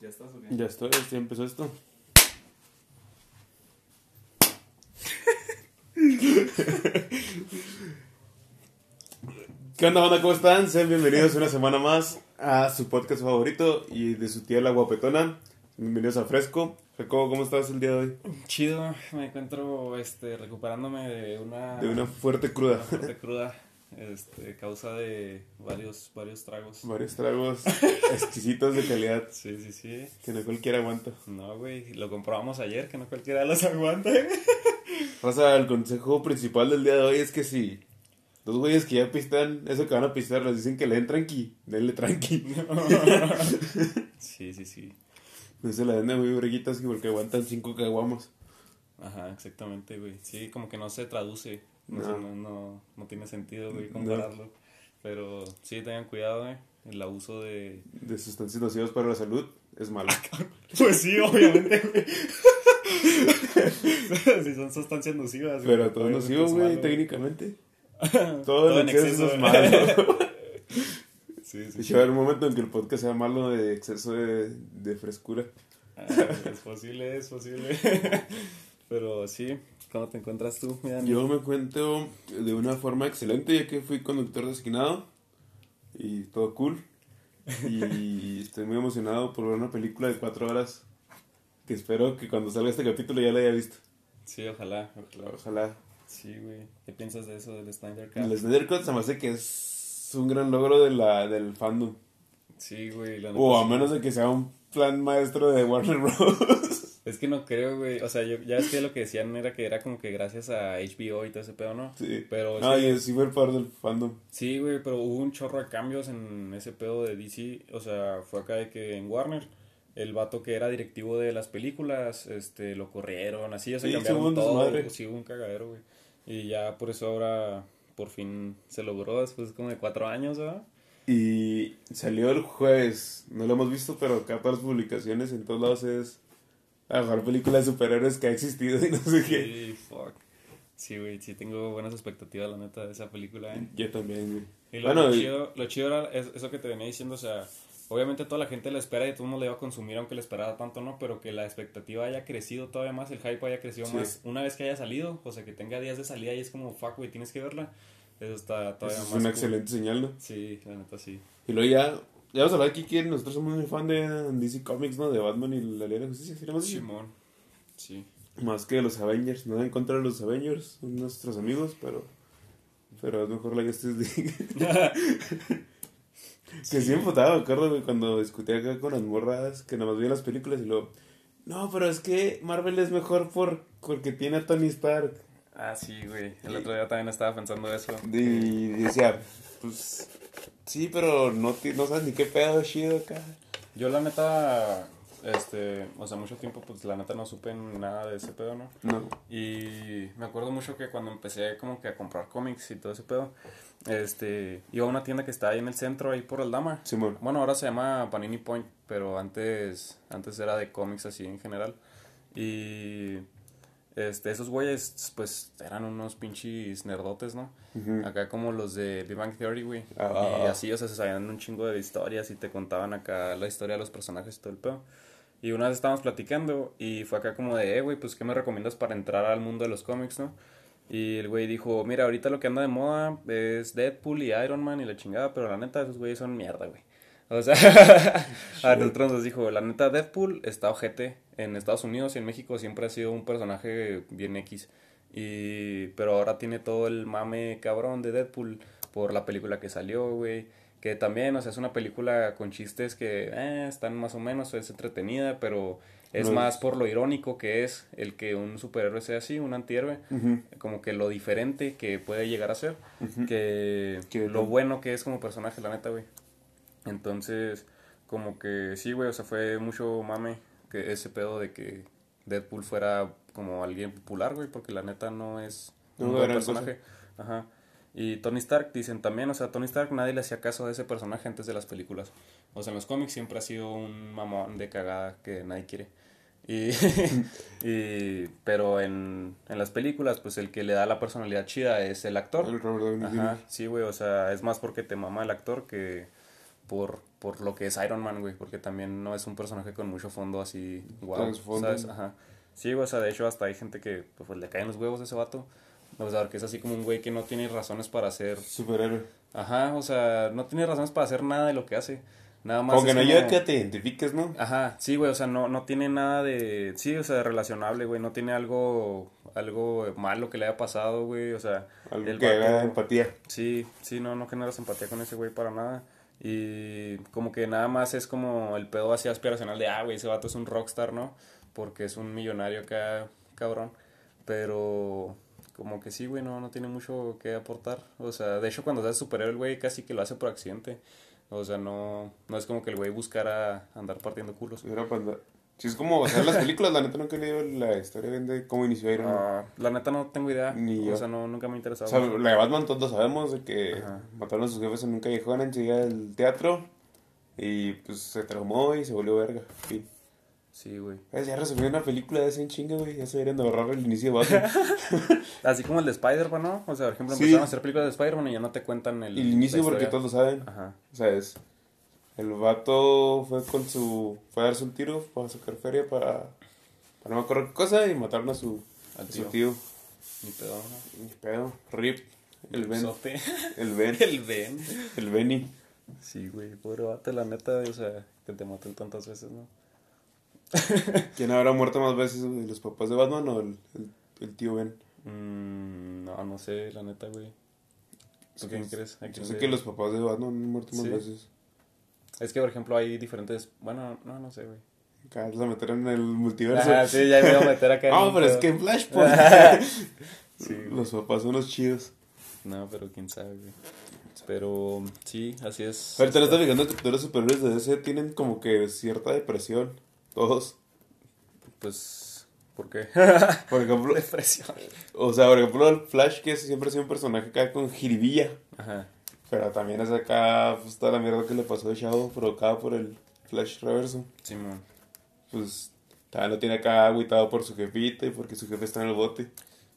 ¿Ya estás o qué? Ya estoy, ya empezó esto. ¿Qué onda, banda? ¿Cómo están? Sean bienvenidos una semana más a su podcast favorito y de su tía La Guapetona. Bienvenidos a Fresco. Jacobo, ¿cómo estás el día de hoy? Chido, me encuentro este, recuperándome de una, De una fuerte cruda. una fuerte cruda, este, causa de varios, varios tragos. Varios tragos exquisitos de calidad Sí, sí, sí. que no cualquiera aguanta. No, güey, lo comprobamos ayer, que no cualquiera los aguanta. Pasa, el consejo principal del día de hoy es que si dos güeyes que ya pistan, eso que van a pistar, les dicen que le den tranqui, denle tranqui. Sí, sí, sí. No se la den de muy breguitas porque aguantan cinco caguamos. Ajá, exactamente, güey. Sí, como que no se traduce. No, No. no, no, no tiene sentido, güey, compararlo. Pero sí, tengan cuidado, güey. El abuso de... De sustancias nocivas para la salud es malo. Pues sí, obviamente, güey. si son sustancias nocivas. güey, Pero todo obviamente nocivo, güey, técnicamente. Todo, Todo en exceso, exceso, es güey. malo. Sí, sí, Y va a haber un momento en que el podcast sea malo de exceso de, de frescura. Ah, es posible, es posible. Pero sí, ¿cómo te encuentras tú? Mira, Yo me cuento de una forma excelente ya que fui conductor designado y todo cool. Y estoy muy emocionado por ver una película de cuatro horas que espero que cuando salga este capítulo ya la haya visto. Sí, ojalá, ojalá. Ojalá. Sí, güey. ¿Qué piensas de eso del Snyder Cut? El Snyder Cut se me hace que es un gran logro de la, del fandom. Sí, güey. la O a menos de que sea un plan maestro de Warner Bros. Es que no creo, güey. O sea, yo, ya es que lo que decían era que era como que gracias a HBO y todo ese pedo, ¿no? sí. Pero No, sí, sí fue parte del fandom. sí, güey, pero hubo un chorro de cambios en ese pedo de DC. O sea, fue acá de que en Warner, el vato que era directivo de las películas, este, lo corrieron, así, o sea, Sí, cambiaron todo. Sí, hubo un cagadero, güey. Y ya por eso ahora, por fin, se logró después como de cuatro años, ¿verdad? Y salió el jueves. No lo hemos visto, pero acá para las publicaciones en todos lados es la mejor película de superhéroes que ha existido y no sé qué. Sí, fuck. Sí, güey, sí tengo buenas expectativas, la neta, de esa película, ¿eh? Yo también, güey. Y lo, Bueno, lo chido, lo chido era es- eso que te venía diciendo, o sea, obviamente toda la gente la espera y todo el mundo le iba a consumir aunque le esperara tanto, ¿no? Pero que la expectativa haya crecido todavía más, el hype haya crecido Sí. más una vez que haya salido, o sea, que tenga días de salida y es como, fuck, güey, tienes que verla. Eso está todavía Eso es más una cool. excelente señal, ¿no? Sí, la neta sí. Y luego ya, ya vamos a hablar aquí quién. Nosotros somos muy fan de DC Comics, ¿no? De Batman y la Liga de Justicia. ¿sí? Simón. Sí. Más que de los Avengers. No en contra de los Avengers, son nuestros amigos, pero. Pero es mejor la Justice League. que sí me me acuerdo, cuando discutía acá con las morradas, que nada más veía las películas y luego. No, pero es que Marvel es mejor por, porque tiene a Tony Stark. Ah, sí, güey. El otro día también estaba pensando eso. Y decía, pues. Sí, pero no, no sabes ni qué pedo chido acá. Yo la neta, este, o sea, mucho tiempo, pues la neta no supe nada de ese pedo, ¿no? No. Y me acuerdo mucho que cuando empecé como que a comprar cómics y todo ese pedo, este, iba a una tienda que está ahí en el centro, ahí por el Dama. Simón. Bueno, ahora se llama Panini Point, pero antes, antes era de cómics así en general. Y este, esos güeyes, pues, eran unos pinches nerdotes, ¿no? Acá como los de Big Bang Theory, güey. Ah. Y así, o sea, se sabían un chingo de historias y te contaban acá la historia de los personajes y todo el pedo. Y una vez estábamos platicando y fue acá como de, eh, güey, pues, ¿qué me recomiendas para entrar al mundo de los cómics, no? Y el güey dijo, mira, ahorita lo que anda de moda es Deadpool y Iron Man y la chingada, pero la neta, esos güeyes son mierda, güey. O sea, a nosotros nos dijo, la neta, Deadpool está ojete. En Estados Unidos y en México siempre ha sido un personaje bien X. Y, pero ahora tiene todo el mame cabrón de Deadpool por la película que salió, güey. Que también, o sea, es una película con chistes que eh, están más o menos, es entretenida, pero es No es- más por lo irónico que es el que un superhéroe sea así, un antihéroe. Ujú. Como que lo diferente que puede llegar a ser, que Que lo no- bueno que es como personaje, la neta, güey. Entonces, como que sí, güey, o sea, fue mucho mame que ese pedo de que Deadpool fuera como alguien popular, güey, porque la neta no es No, un buen gran personaje. Ajá. Y Tony Stark, dicen también, o sea, Tony Stark nadie le hacía caso a ese personaje antes de las películas. O sea, en los cómics siempre ha sido un mamón de cagada que nadie quiere. Y, y pero en, en las películas, pues el que le da la personalidad chida es el actor. El Robert Downey Ajá, Jr. sí, güey, o sea, es más porque te mama el actor que por por lo que es Iron Man, güey, porque también no es un personaje con mucho fondo así, wow. ¿sabes? Ajá. Sí, güey, o sea, de hecho hasta hay gente que pues, le caen los huevos a ese vato. O sea, porque es así como un güey que no tiene razones para hacer... Superhéroe. Ajá, o sea, no tiene razones para hacer nada de lo que hace. Nada más Como que es no ayuda que te identifiques, ¿no? Ajá, sí, güey, o sea, no, no tiene nada de, sí, o sea, de relacionable, güey, no tiene algo, algo malo que le haya pasado, güey, o sea, Algo que haga empatía. sí, sí, no, no generas empatía con ese güey para nada, y como que nada más es como el pedo así aspiracional de, ah, güey, ese vato es un rockstar, ¿no? Porque es un millonario acá, cabrón, pero como que sí, güey, no, no tiene mucho que aportar, o sea, de hecho cuando se hace superhéroe, el güey casi que lo hace por accidente, o sea, no, no es como que el güey buscara andar partiendo culos. Era panda. Si es como basar las películas, la neta nunca he leído la historia bien de cómo inició Iron Man. Ah, la neta no tengo idea. Ni yo. O sea, no, nunca me ha interesado. O sea, la de Batman todos sabemos de que Ajá. mataron a sus jefes en un callejón enseguida del teatro y pues se traumó y se volvió verga. Fin. Sí, güey. Eh, Ya resolvió una película de ese en chinga, güey. Ya se deberían de ahorrar el inicio de Batman. Así como el de Spider-Man, ¿no? O sea, por ejemplo, Sí. empezaron a hacer películas de Spider-Man y ya no te cuentan el. el inicio porque todos lo saben. Ajá. O sea, es... El vato fue con su... Fue a darse un tiro para sacar feria para... Para no me acuerdo qué cosa y mataron a su... A su tío. tío. Ni pedo, ¿no? Ni pedo. Rip. El Ben. El Ben. el Ben. El Benny. Sí, güey. Pobre vato, la neta, o sea, que te maten tantas veces, ¿no? ¿Quién habrá muerto más veces, güey? ¿Los papás de Batman o el, el, el tío Ben? Mm, no, no sé, la neta, güey. ¿Tú quién crees? ¿A Yo sé que los papás de Batman han muerto más Sí. veces. Es que, por ejemplo, hay diferentes. Bueno, no, no sé, güey. Acá la metieron en el multiverso. Ajá, sí, ya me voy a meter acá. Ah, un pero es que en Flashpoint. Sí, los papás son los chidos. No, pero quién sabe, güey. Pero sí, así es. Ahorita le estás fijando que todos los superhéroes de DC tienen como que cierta depresión. Todos. Pues, ¿por qué? Por ejemplo, Depresión. o sea, por ejemplo, el Flash, que siempre ha sido un personaje acá con jiribilla. Ajá. Pero también es acá, pues toda la mierda que le pasó de Shadow provocada por el Flash reverso. Simón. Pues también lo tiene acá agüitado por su jefita y porque su jefe está en el bote.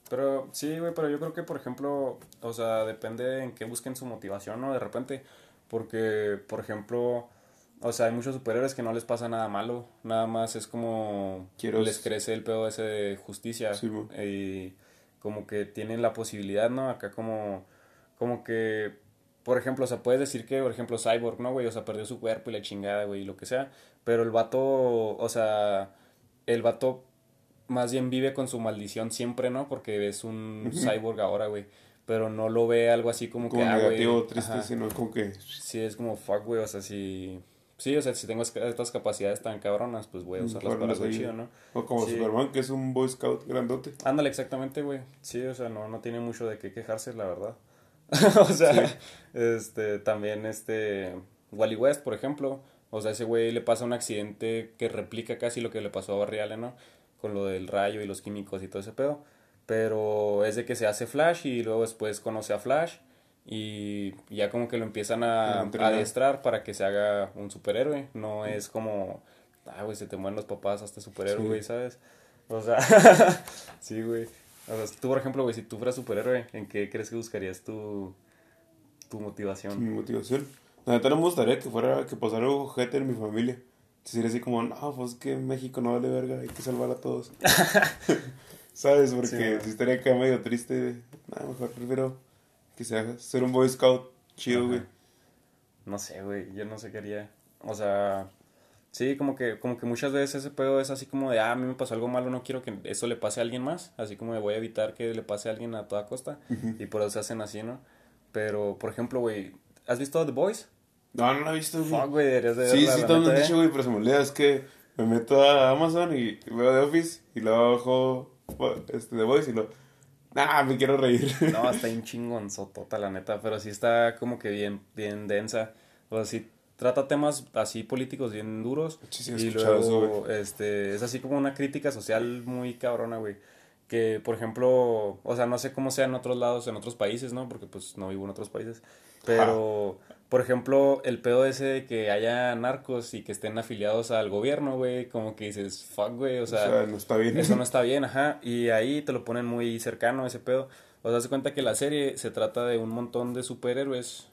Pero sí, güey, pero yo creo que, por ejemplo, o sea, depende en qué busquen su motivación, ¿no? De repente, porque, por ejemplo, o sea, hay muchos superhéroes que no les pasa nada malo, nada más es como Quiero- les crece el pedo ese de justicia Sí, y como que tienen la posibilidad, ¿no? Acá como, como que, por ejemplo, o sea, puedes decir que, por ejemplo, Cyborg, ¿no, güey? O sea, perdió su cuerpo y la chingada, güey, y lo que sea, pero el vato, o sea, el vato más bien vive con su maldición siempre, ¿no? Porque es un cyborg ahora, güey. Pero no lo ve algo así como, Como que, ah, güey. negativo, triste, ajá. sino como que... Sí, es como, fuck, güey, o sea, si... Sí, o sea, si tengo estas capacidades tan cabronas, pues voy a usarlas para algo chido, ¿no? O como Sí. Superman, que es un Boy Scout grandote. Ándale, exactamente, güey. Sí, o sea, no, no tiene mucho de qué quejarse, la verdad. o sea, este, también este, Wally West, por ejemplo. O sea, ese güey le pasa un accidente que replica casi lo que le pasó a Barry Allen, ¿no? Con lo del rayo y los químicos y todo ese pedo. Pero es de que se hace Flash y luego después conoce a Flash y ya como que lo empiezan a, adiestrar para que se haga un superhéroe. No es como, ah, güey, se te mueren los papás hasta superhéroe, Sí. ¿sabes? O sea, sí, güey. O sea, tú, por ejemplo, güey, si tú fueras superhéroe, ¿en qué crees que buscarías tu, tu motivación? Mi motivación. La neta no me gustaría que fuera, que pasara algo ojete en mi familia. Sería así como, no, pues que México no vale verga, hay que salvar a todos. ¿Sabes? Porque Sí, si estaría acá medio triste, nada, mejor prefiero que sea ser un Boy Scout chido, Ajá. güey. No sé, güey, yo no sé qué haría. O sea, sí, como que, como que muchas veces ese pedo es así como de, ah, a mí me pasó algo malo, no quiero que eso le pase a alguien más. Así como de voy a evitar que le pase a alguien a toda costa. Y por eso se hacen así, ¿no? Pero, por ejemplo, güey, ¿has visto The Boys? No, no la he visto, güey. Fuck, güey, deberías de Sí, verla, sí, todo me han dicho, ¿eh? güey, pero se me olvida. Es que me meto a Amazon y veo The Office y luego bajo este, The Voice y lo. Nah, me quiero reír. No, está bien chingonzotota, la neta, pero sí está como que bien, bien densa. O sea, sí trata temas así políticos bien duros. Sí, y eso, luego, este, es así como una crítica social muy cabrona, güey. Que, por ejemplo, o sea, no sé cómo sea en otros lados, en otros países, ¿no? Porque, pues, no vivo en otros países. Pero, por ejemplo, el pedo ese de que haya narcos y que estén afiliados al gobierno, güey, como que dices, fuck, güey, o sea, no está bien. eso no está bien, ajá. Y ahí te lo ponen muy cercano ese pedo. O sea, se cuenta que la serie se trata de un montón de superhéroes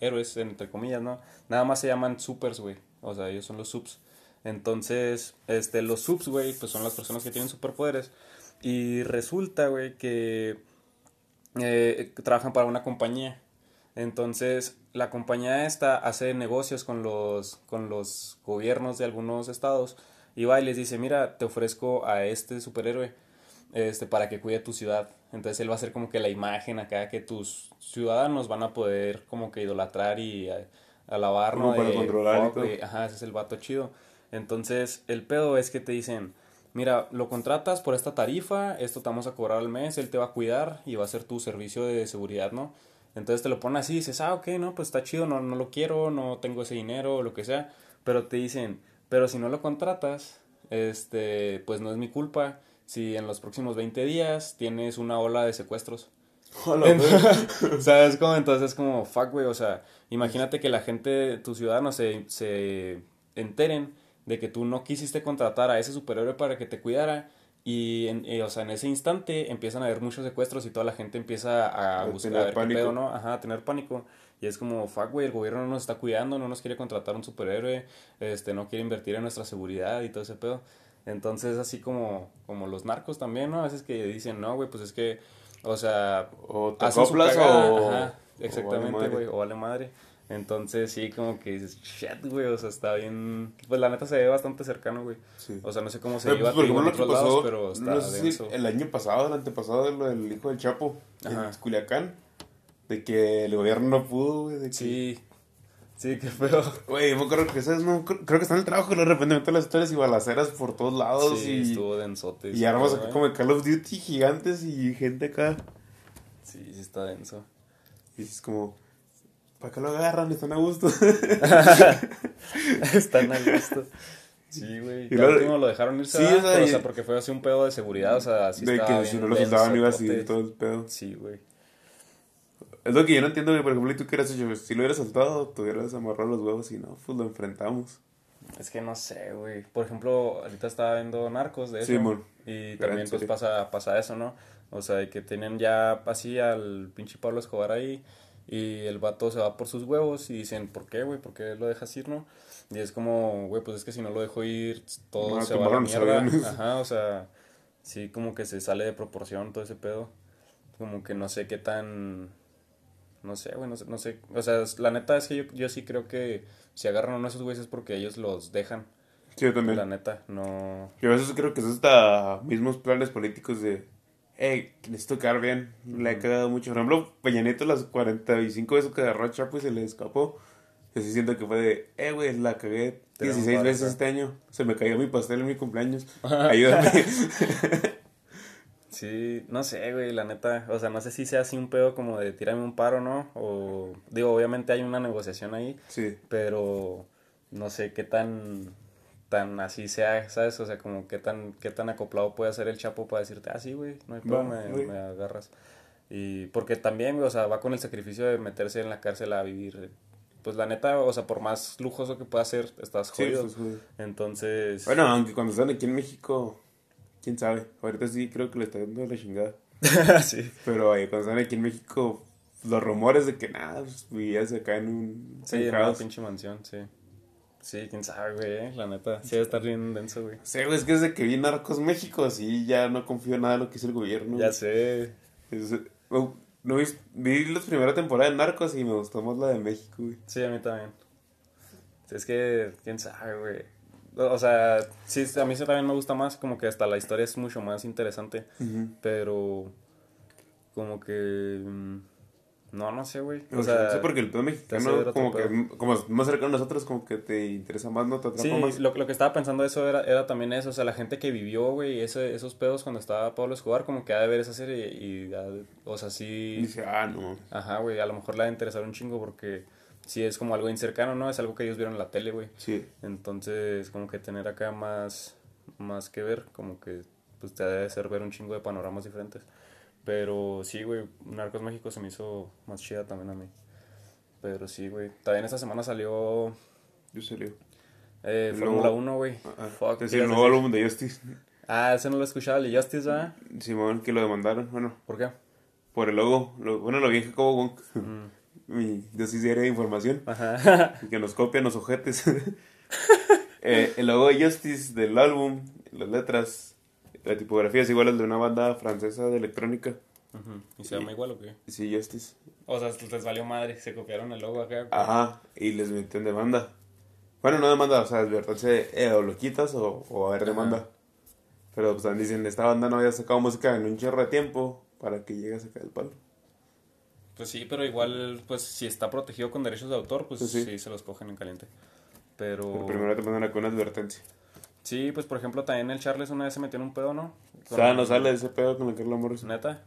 héroes, entre comillas, ¿no? Nada más se llaman supers, güey. O sea, ellos son los subs. Entonces, este, los subs, güey, pues son las personas que tienen superpoderes. Y resulta, güey, que eh, trabajan para una compañía. Entonces, la compañía esta hace negocios con los, con los gobiernos de algunos estados y va y les dice, mira, te ofrezco a este superhéroe este, para que cuide tu ciudad. Entonces él va a ser como que la imagen acá que tus ciudadanos van a poder como que idolatrar y alabar, ¿no? Para controlar Ajá, ese es el vato chido. Entonces el pedo es que te dicen, mira, lo contratas por esta tarifa, esto te vamos a cobrar al mes, él te va a cuidar y va a ser tu servicio de seguridad, ¿no? Entonces te lo ponen así y dices, ah, ok, no, pues está chido, no, no lo quiero, no tengo ese dinero lo que sea. Pero te dicen, pero si no lo contratas, este, pues no es mi culpa si en los próximos 20 días tienes una ola de secuestros. ¿Sabes cómo? Entonces es como, fuck, güey, o sea, imagínate que la gente, tus ciudadanos se, se enteren de que tú no quisiste contratar a ese superhéroe para que te cuidara y, en, o sea, en ese instante empiezan a haber muchos secuestros y toda la gente empieza a, buscar a ver qué pedo, ¿no? Ajá, a tener pánico. Y es como, fuck, güey, el gobierno no nos está cuidando, no nos quiere contratar un superhéroe, este, no quiere invertir en nuestra seguridad y todo ese pedo. Entonces, así como, como los narcos también, ¿no? A veces que dicen, no, güey, pues es que, o sea, o te acoplas o... Ajá, exactamente, güey, o vale madre. Entonces, sí, como que dices, shit, güey, o sea, está bien. Pues la neta se ve bastante cercano, güey. Sí. O sea, no sé cómo se iba pues, en otros lados, pero está no sé Si el año pasado, el antepasado, lo del hijo del Chapo, Ajá. en Culiacán, de que el gobierno no pudo, güey. De que... Sí. Sí, qué feo. Güey, me acuerdo que, ¿sabes? No, creo, que está en el trabajo y de repente meten las historias y balaceras por todos lados. Sí, y, estuvo densote. Y armas acá como de Call of Duty gigantes y gente acá. Sí, sí está denso. Y es como ¿Para qué lo agarran? Están a gusto. Están a gusto. Sí, güey. Y el último lo dejaron irse. Sí, o sea, o sea, porque fue así un pedo de seguridad. O sea, así De que si no lo soltaban iba así todo el pedo. Sí, güey. Es lo que yo no entiendo. Por ejemplo, ¿y tú qué hubieras hecho? Si lo hubieras soltado, te hubieras amarrado los huevos y no, pues lo enfrentamos. Es que no sé, güey. Por ejemplo, ahorita estaba viendo Narcos de eso. Sí, mon. Y también, pues, pasa, pasa eso, ¿no? O sea, que tienen ya así al pinche Pablo Escobar ahí y el vato se va por sus huevos y dicen, ¿por qué, güey? ¿Por qué lo dejas ir, no? Y es como, güey, pues es que si no lo dejo ir, todo se va a la mierda. Ajá, o sea, sí, como que se sale de proporción todo ese pedo. Como que no sé qué tan... No sé, güey, no sé, no sé. O sea, la neta es que yo, yo sí creo que si agarran a uno de esos güeyes es porque ellos los dejan. Sí, yo también. La neta, no... Yo a veces creo que es hasta mismos planes políticos de eh, necesito quedar bien. Le ha quedado mucho. Por ejemplo, Peña Nieto, las 45 veces que agarró a Chapo y se le escapó. Yo sí siento que fue de, eh, güey, la cagué 16 veces este año. Se me cayó mi pastel en mi cumpleaños. Ayúdame. sí, no sé, güey, la neta. O sea, no sé si sea así un pedo como de tirarme un paro, ¿no? O, digo, obviamente hay una negociación ahí. Sí. Pero no sé qué tan tan así sea, ¿sabes? O sea, como qué tan, qué tan acoplado puede ser el Chapo para decirte, ah, sí, güey, no hay problema, me, agarras. Y porque también, güey, o sea, va con el sacrificio de meterse en la cárcel a vivir. Pues la neta, o sea, por más lujoso que pueda ser, estás jodido. Entonces. Bueno, aunque cuando están aquí en México, quién sabe. Ahorita sí creo que le está dando la chingada. sí. Pero eh, cuando están aquí en México, los rumores de que nada, pues vivías acá en un. Sí, en una pinche mansión, sí. Sí, quién sabe, güey, la neta. Sí, debe estar bien denso, güey. Sí, güey, es que desde que vi Narcos México, así ya no confío en nada de lo que es el gobierno. Ya sé. Oh, no, vi, vi la primera temporada de Narcos y me gustó más la de México, güey. Sí, a mí también. Es que, quién sabe, güey. O sea, sí, a mí también me gusta más, como que hasta la historia es mucho más interesante. Pero, como que. Mm, no, no sé, güey. O, sea, sé porque el pedo mexicano, como que como más cercano a nosotros, como que te interesa más, ¿no? Te sí, Lo, lo que estaba pensando eso era, era también eso, o sea, la gente que vivió, güey, esos pedos cuando estaba Pablo Escobar, como que ha de ver esa serie y, o sea, sí. Dice, ah, no. Ajá, güey, a lo mejor le ha de interesar un chingo porque sí es como algo incercano, ¿no? Es algo que ellos vieron en la tele, güey. Sí. Entonces, como que tener acá más, más que ver, como que, pues te ha de hacer ver un chingo de panoramas diferentes. Pero sí, güey, Narcos México se me hizo más chida también a mí. Pero sí, güey. También esta semana salió. ¿Yo salió? Eh, Fórmula 1, güey. Ah, Fuck. Es el nuevo álbum de Justice. Ah, ese no lo he escuchado, el de Justice, ¿verdad? Simón, que lo demandaron, bueno. ¿Por qué? Por el logo. Lo, bueno, lo vi como Wonk. Mm. Mi dosis diaria de información. Ajá. Que nos copian los ojetes. eh, el logo de Justice del álbum, las letras, la tipografía es igual al de una banda francesa de electrónica. Ujú. ¿Y se llama igual o qué? Sí, Justice. O sea, les valió madre, se copiaron el logo acá. Ajá, y les meten demanda. Bueno, no demanda, o sea, advertencia, eh, o lo quitas o, o a ver Ajá. demanda. Pero pues también dicen, esta banda no había sacado música en un chorro de tiempo para que llegue a sacar el palo. Pues sí, pero igual, pues si está protegido con derechos de autor, pues Pues sí, sí. se los cogen en caliente. Pero... Pero primero te mandan acá una advertencia. Sí, pues por ejemplo también el Charles una vez se metió en un pedo, ¿no? O sea, no sale ese pedo con la Carla Morrison. Neta.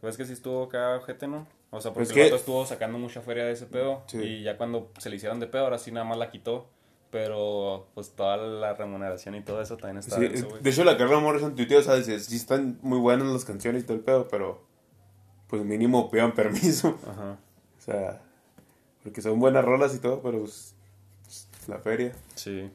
Pues que sí estuvo acá ojete, ¿no? O sea, porque Pues el que- estuvo sacando mucha feria de ese pedo. Sí. Y ya cuando se le hicieron de pedo, ahora sí nada más la quitó. Pero pues toda la remuneración y todo eso también está Sí, güey. de hecho, la Carla Morrison tuiteó, o sea, dice, sí están muy buenas las canciones y todo el pedo, pero pues mínimo pidan permiso. Ajá. O sea, porque son buenas rolas y todo, pero pues, pues, la feria. Sí.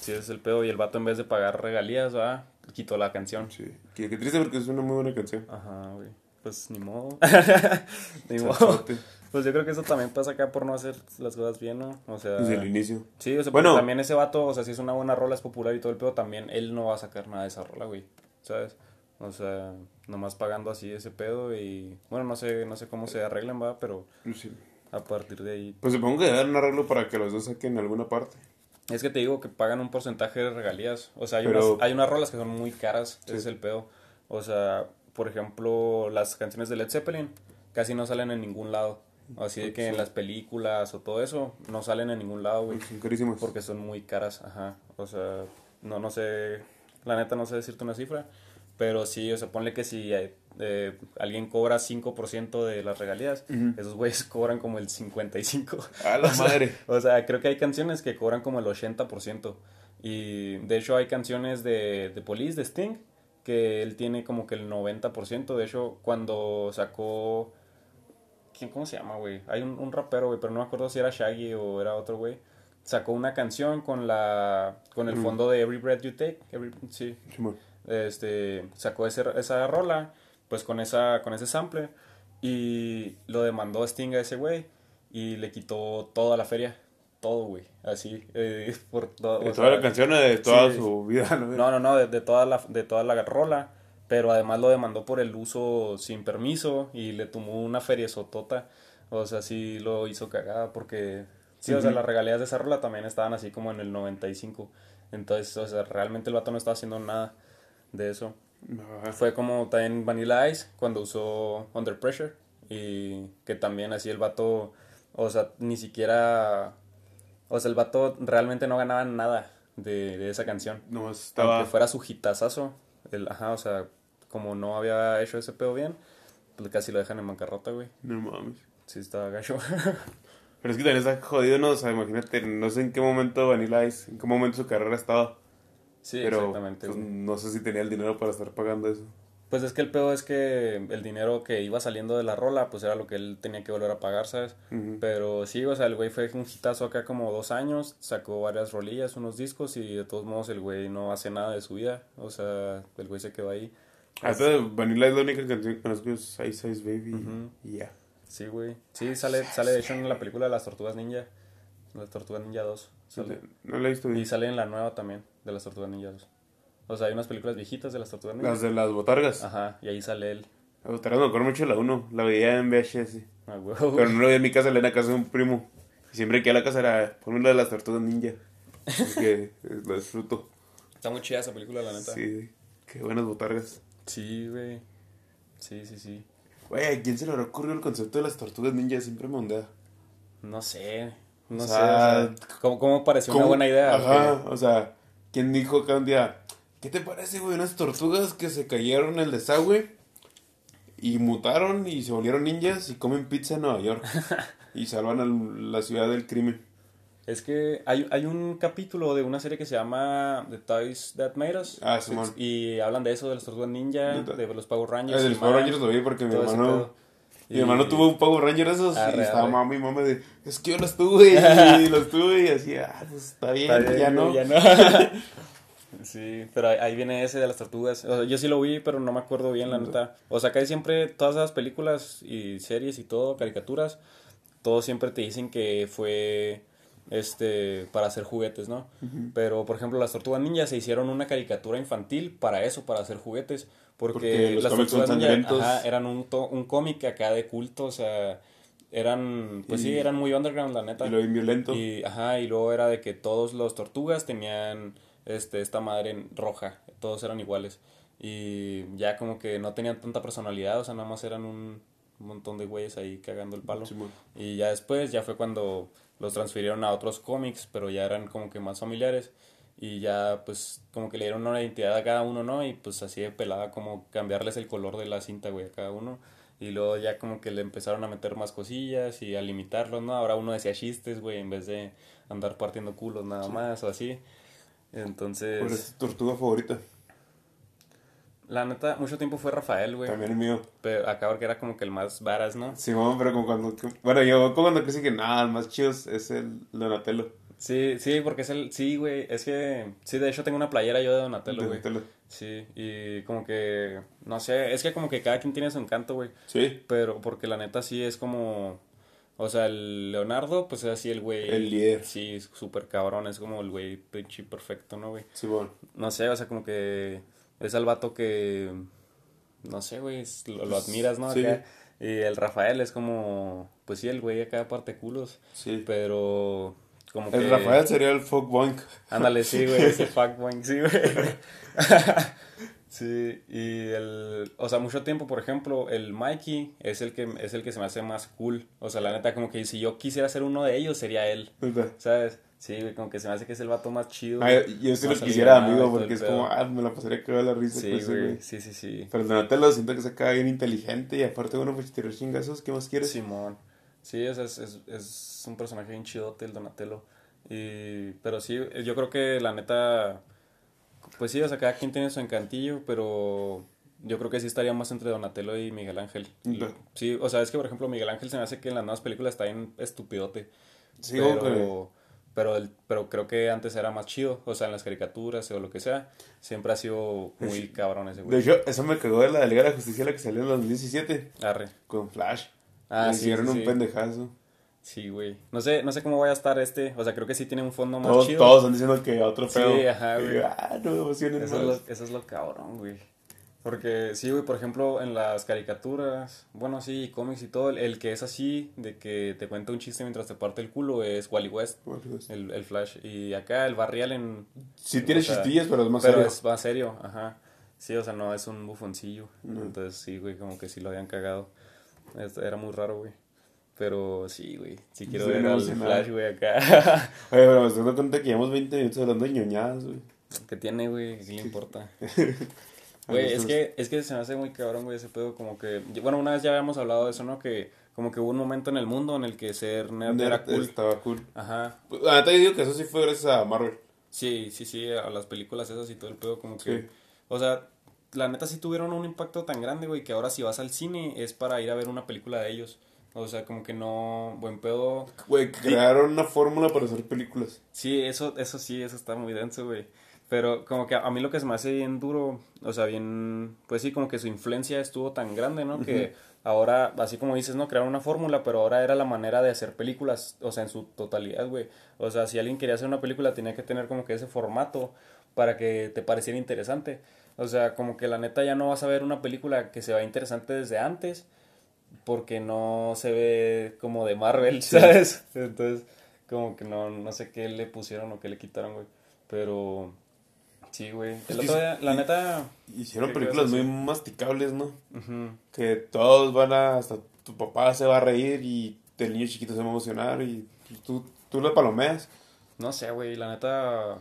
Sí, ese es el pedo. Y el vato en vez de pagar regalías, ¿verdad? Quitó la canción. Sí. Qué, qué triste porque es una muy buena canción. Ajá, güey. Pues ni modo. ni modo. Pues yo creo que eso también pasa acá por no hacer las cosas bien, ¿no? O sea... Desde el inicio. Sí, o sea, bueno, también ese vato, o sea, si es una buena rola, es popular y todo el pedo, también él no va a sacar nada de esa rola, güey, ¿sabes? O sea, nomás pagando así ese pedo y, bueno, no sé, no sé cómo se arreglan, va, pero Sí. a partir de ahí. Pues supongo que haber un arreglo para que los dos saquen alguna parte. Es que te digo que pagan un porcentaje de regalías, o sea, hay, Pero- unas, hay unas rolas que son muy caras, Sí. ese es el pedo. O sea, por ejemplo, las canciones de Led Zeppelin casi no salen en ningún lado. Así de que en las películas o todo eso no salen en ningún lado, güey. Son carísimos. Porque son muy caras, ajá. O sea, no, no sé, la neta no sé decirte una cifra, pero sí, o sea, ponle que si eh, alguien cobra 5% de las regalías, esos güeyes cobran como el 55%. A la O sea, madre. O sea, creo que hay canciones que cobran como el 80%. Y de hecho hay canciones de, de Police, de Sting, que él tiene como que el 90%. De hecho, cuando sacó... ¿Quién, ¿Cómo se llama, güey? Hay un, un rapero, güey, pero no me acuerdo si era Shaggy o era otro, güey. Sacó una canción con la con el Mm. fondo de Every Breath You Take. Every- sí, Simón. Este sacó ese, esa rola pues con esa con ese sample y lo demandó Sting a ese güey y le quitó toda la feria todo güey así eh, por todo De o toda sea, la canción, de toda sí. su vida, ¿no? no no no de, de toda la de toda la rola pero además lo demandó por el uso sin permiso y le tomó una feria sotota o sea sí lo hizo cagada porque sí o sea las regalías de esa rola también estaban así como en el 95 entonces o sea realmente el vato no estaba haciendo nada de eso fue como también Vanilla Ice cuando usó Under Pressure y que también así el vato, o sea, ni siquiera, o sea, el vato realmente no ganaba nada de, de esa canción. no, estaba... Aunque fuera su hitazazo, el, ajá, o sea, como no había hecho ese pedo bien, pues casi lo dejan en bancarrota, güey. No mames. Sí, estaba gacho. Pero es que también está jodido, ¿no? O sea, imagínate, no sé en qué momento Vanilla Ice, en qué momento su carrera estaba. Sí, pero exactamente. pues, no sé si tenía el dinero para estar pagando eso. Pues es que el pedo es que el dinero que iba saliendo de la rola, pues era lo que él tenía que volver a pagar, ¿sabes? Pero sí, o sea, el güey fue un hitazo acá como dos años, sacó varias rolillas, unos discos y de todos modos el güey no hace nada de su vida. O sea, el güey se quedó ahí. Hasta de Vanilla es la única canción que conozco es Ice Ice Baby y ya. Sí, güey. Sí, sale, sale de hecho en la película de las Tortugas Ninja. Las Tortugas Ninja 2. Sale. No la he visto Y bien. sale en la nueva también, de las Tortugas Ninja 2. O sea, hay unas películas viejitas de las Tortugas Ninja. Las de las botargas. Ajá, y ahí sale él. Las botargas me acuerdo mucho de la 1. La veía en VHS. Ah, huevo. Pero no lo veía en mi casa, la en la casa de un primo. Y siempre que a la casa era, ponme la de las tortugas ninja. Porque lo disfruto. Está muy chida esa película, la neta. Sí, qué buenas botargas. Sí, güey. Sí, sí, sí. Güey, ¿a quién se le habrá ocurrido el concepto de las tortugas ninja? Siempre me ondea. No sé. No O sé. sea, o sea, ¿cómo, cómo pareció una buena idea? Ajá, o sea, ¿quién dijo acá un día? ¿Qué te parece, güey? Unas tortugas que se cayeron en el desagüe y mutaron y se volvieron ninjas y comen pizza en Nueva York y salvan a la ciudad del crimen. Es que hay, hay un capítulo de una serie que se llama The Toys That Made Us. Ah. Y hablan de eso, de las tortugas ninja, de los Power Rangers. Ah, de los Power Rangers lo vi porque mi hermano. Mi Y- hermano tuvo un Power Ranger esos Arre, y estaba arre. mami y mamá de, es que yo los tuve y los tuve y así, ah, pues está bien, Está bien, ya no. ya no. sí, pero ahí, viene ese de las tortugas. O sea, yo sí lo vi, pero no me acuerdo bien, la neta. O sea, casi siempre todas esas películas y series y todo, caricaturas, todos siempre te dicen que fue este para hacer juguetes, ¿no? Pero por ejemplo, las Tortugas Ninja se hicieron una caricatura infantil para eso, para hacer juguetes, porque, Porque los las cómics son sangrientos. ajá, eran un, to- un cómic acá de culto, o sea, eran pues sí, eran muy underground la neta. Y lo bien violento. Y, ajá, y luego era de que todos los tortugas tenían este, esta madre en- roja, todos eran iguales. Y ya como que no tenían tanta personalidad, o sea, nada más eran un montón de güeyes ahí cagando el palo. Y ya después, ya fue cuando los transfirieron a otros cómics, pero ya eran como que más familiares. Y ya pues como que le dieron una identidad a cada uno, ¿no? Y pues así de pelada como cambiarles el color de la cinta, güey, a cada uno. Y luego ya como que le empezaron a meter más cosillas y a limitarlos, ¿no? Ahora uno decía chistes, güey, en vez de andar partiendo culos nada más o así. Entonces, ¿Cuál es tu tortuga favorita? la neta, mucho tiempo fue Rafael, güey. También el mío. Pero acá porque era como que el más varas, ¿no? Simón, pero como cuando... Bueno, yo como cuando crecí que nada, el más chido es el Donatello. Sí, sí, porque es el... Sí, güey, es que... Sí, de hecho tengo una playera yo de Donatello, güey. Donatello. Sí, y como que... No sé, es que como que cada quien tiene su encanto, güey. Sí. Pero porque la neta sí es como... O sea, el Leonardo, pues es así el güey... El líder. Sí, súper cabrón, es como el güey pinche perfecto, ¿no, güey? Simón. No sé, o sea, como que es el vato que, no sé, güey, lo, lo admiras, ¿no? Sí. Acá. Y el Rafael es como, pues sí, el güey acá parte culos, Sí. pero como que... El Rafael sería el Folk Boink. Ándale, sí, güey, ese fuckboy, sí, güey. sí, y el, o sea, mucho tiempo, por ejemplo, el Mikey es el que, es el que se me hace más cool. O sea, la neta, como que si yo quisiera ser uno de ellos, sería él. ¿sabes? Sí, güey, como que se me hace que es el vato más chido. Ah, yo- sí lo quisiera, amigo, porque es como, ah, me la pasaría que la risa Sí, güey, güey. sí, sí, sí. Pero el Donatello siento que se acaba bien inteligente y aparte, bueno, pues tirar chingazos, ¿qué más quieres? Simón. Sí, es, es, es un personaje bien chidote el Donatello. Y, pero sí, yo creo que la neta, pues sí, o sea, cada quien tiene su encantillo, pero yo creo que sí estaría más entre Donatello y Miguel Ángel. Ya. Sí, o sea, es que por ejemplo Miguel Ángel se me hace que en las nuevas películas está bien estupidote. Sí, pero, pero, el, pero creo que antes era más chido, o sea, en las caricaturas o lo que sea, siempre ha sido muy cabrón ese De güey. hecho, eso me cagó de la Liga de la Justicia, la que salió en el 2017, Arre. con Flash. Ah, Le sí, hicieron sí, un sí. pendejazo. Sí, güey. No sé, no sé cómo vaya a estar este. O sea, creo que sí tiene un fondo más Todos, chido. todos están diciendo que otro Sí, pedo. ajá, Y güey. Ah, no me emocionen Eso es, más. lo, eso es lo cabrón, güey. Porque sí, güey, por ejemplo, en las caricaturas, bueno, sí, cómics y todo, el, el que es así, de que te cuenta un chiste mientras te parte el culo, es Wally West, Bueno, pues, el, el Flash. Y acá el Barry Allen, Sí tiene sea, chistillas, pero es más pero serio. es más serio, ajá. Sí, o sea, no es un bufoncillo. No. Entonces sí, güey, como que sí lo habían cagado. Era muy raro, güey. Pero sí, güey, sí quiero Sí, ver no, al sí, Flash, güey, acá. Oye, pero me estoy dando cuenta que llevamos 20 minutos hablando de ñoñadas, güey. ¿Qué tiene, güey? ¿Qué le importa? Güey, es que, es que se me hace muy cabrón, güey, ese pedo como que... Bueno, una vez ya habíamos hablado de eso, ¿no? Que como que hubo un momento en el mundo en el que ser nerd, Nerd era cool. Estaba cool. Ajá. La neta, yo digo que eso sí fue gracias a Marvel. Sí, sí, sí, a las películas esas y todo el pedo como que... Sí. O sea, la neta sí tuvieron un impacto tan grande, güey, que ahora si vas al cine es para ir a ver una película de ellos. O sea, como que no... Buen pedo... Güey, crearon una fórmula para hacer películas. Sí, eso, eso sí, eso está muy denso, güey. Pero como que a, a mí lo que se me hace bien duro, o sea, bien, pues sí, como que su influencia estuvo tan grande, ¿no? Que ahora, así como dices, ¿no? Crearon una fórmula, pero ahora era la manera de hacer películas, o sea, en su totalidad, güey. O sea, si alguien quería hacer una película, tenía que tener como que ese formato para que te pareciera interesante. O sea, como que la neta ya no vas a ver una película que se vea interesante desde antes, porque no se ve como de Marvel, ¿sabes? Entonces, como que no, no sé qué le pusieron o qué le quitaron, güey. Pero, sí, güey. El que otro día, la neta, Hicieron ¿Qué películas muy masticables, ¿no? ujú, Que todos van a. Hasta tu papá se va a reír y el niño chiquito se va a emocionar y tú, tú le palomeas. no sé, güey, la neta,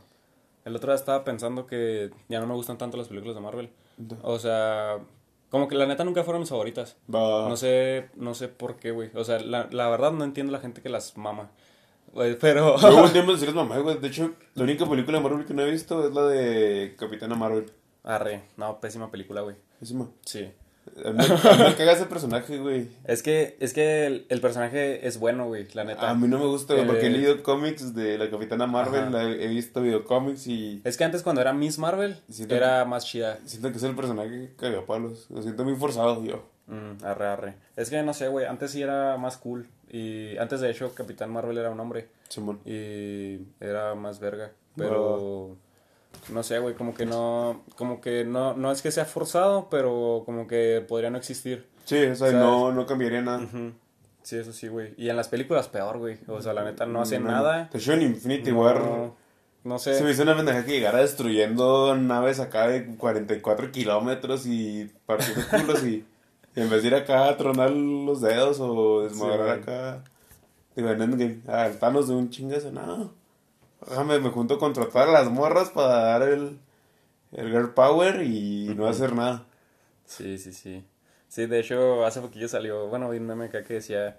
el otro día estaba pensando que ya no me gustan tanto las películas de Marvel. O sea, como que la neta nunca fueron mis favoritas. No sé, no sé por qué, güey. O sea, la, la verdad no entiendo la gente que las mama. Güey, pero... Yo hubo un tiempo de mamá, güey. De hecho, la única película de Marvel que no he visto es la de Capitana Marvel. Arre, no, pésima película, güey. Encima. Sí. A mí, a mí me caga ese personaje, güey. Es que, es que el, el personaje es bueno, güey, la neta. A mí no me gusta, güey, porque he Eh, leído cómics de la Capitana Marvel, la he, he visto videocómics y Es que antes cuando era Miss Marvel, Siento era más chida. siento que es el personaje que cagapalos. Lo siento muy forzado yo. Mm, arre, arre. Es que no sé, güey, antes sí era más cool. Y antes de hecho, Capitán Marvel era un hombre. Simón. Y era más verga. Pero. No sé, güey, como que no. Como que no, no es que sea forzado, pero como que podría no existir. Sí, o sea, no, no cambiaría nada. Sí, eso sí, güey. Y en las películas peor, güey. O sea, la neta no hace nada. De hecho, en Infinity No, War no se me sé. hizo una pendeja que llegara destruyendo naves acá de 44 kilómetros y partiendo culos y, y en vez de ir acá a tronar los dedos o desmadrar Sí, acá. Digo, en Endgame, ah, Thanos de un chingazo, no. Déjame, me junto contra todas las morras para dar el, el Girl Power y no hacer nada. Sí, sí, sí. Sí, de hecho, hace poquillo salió, bueno, vi un meme acá que decía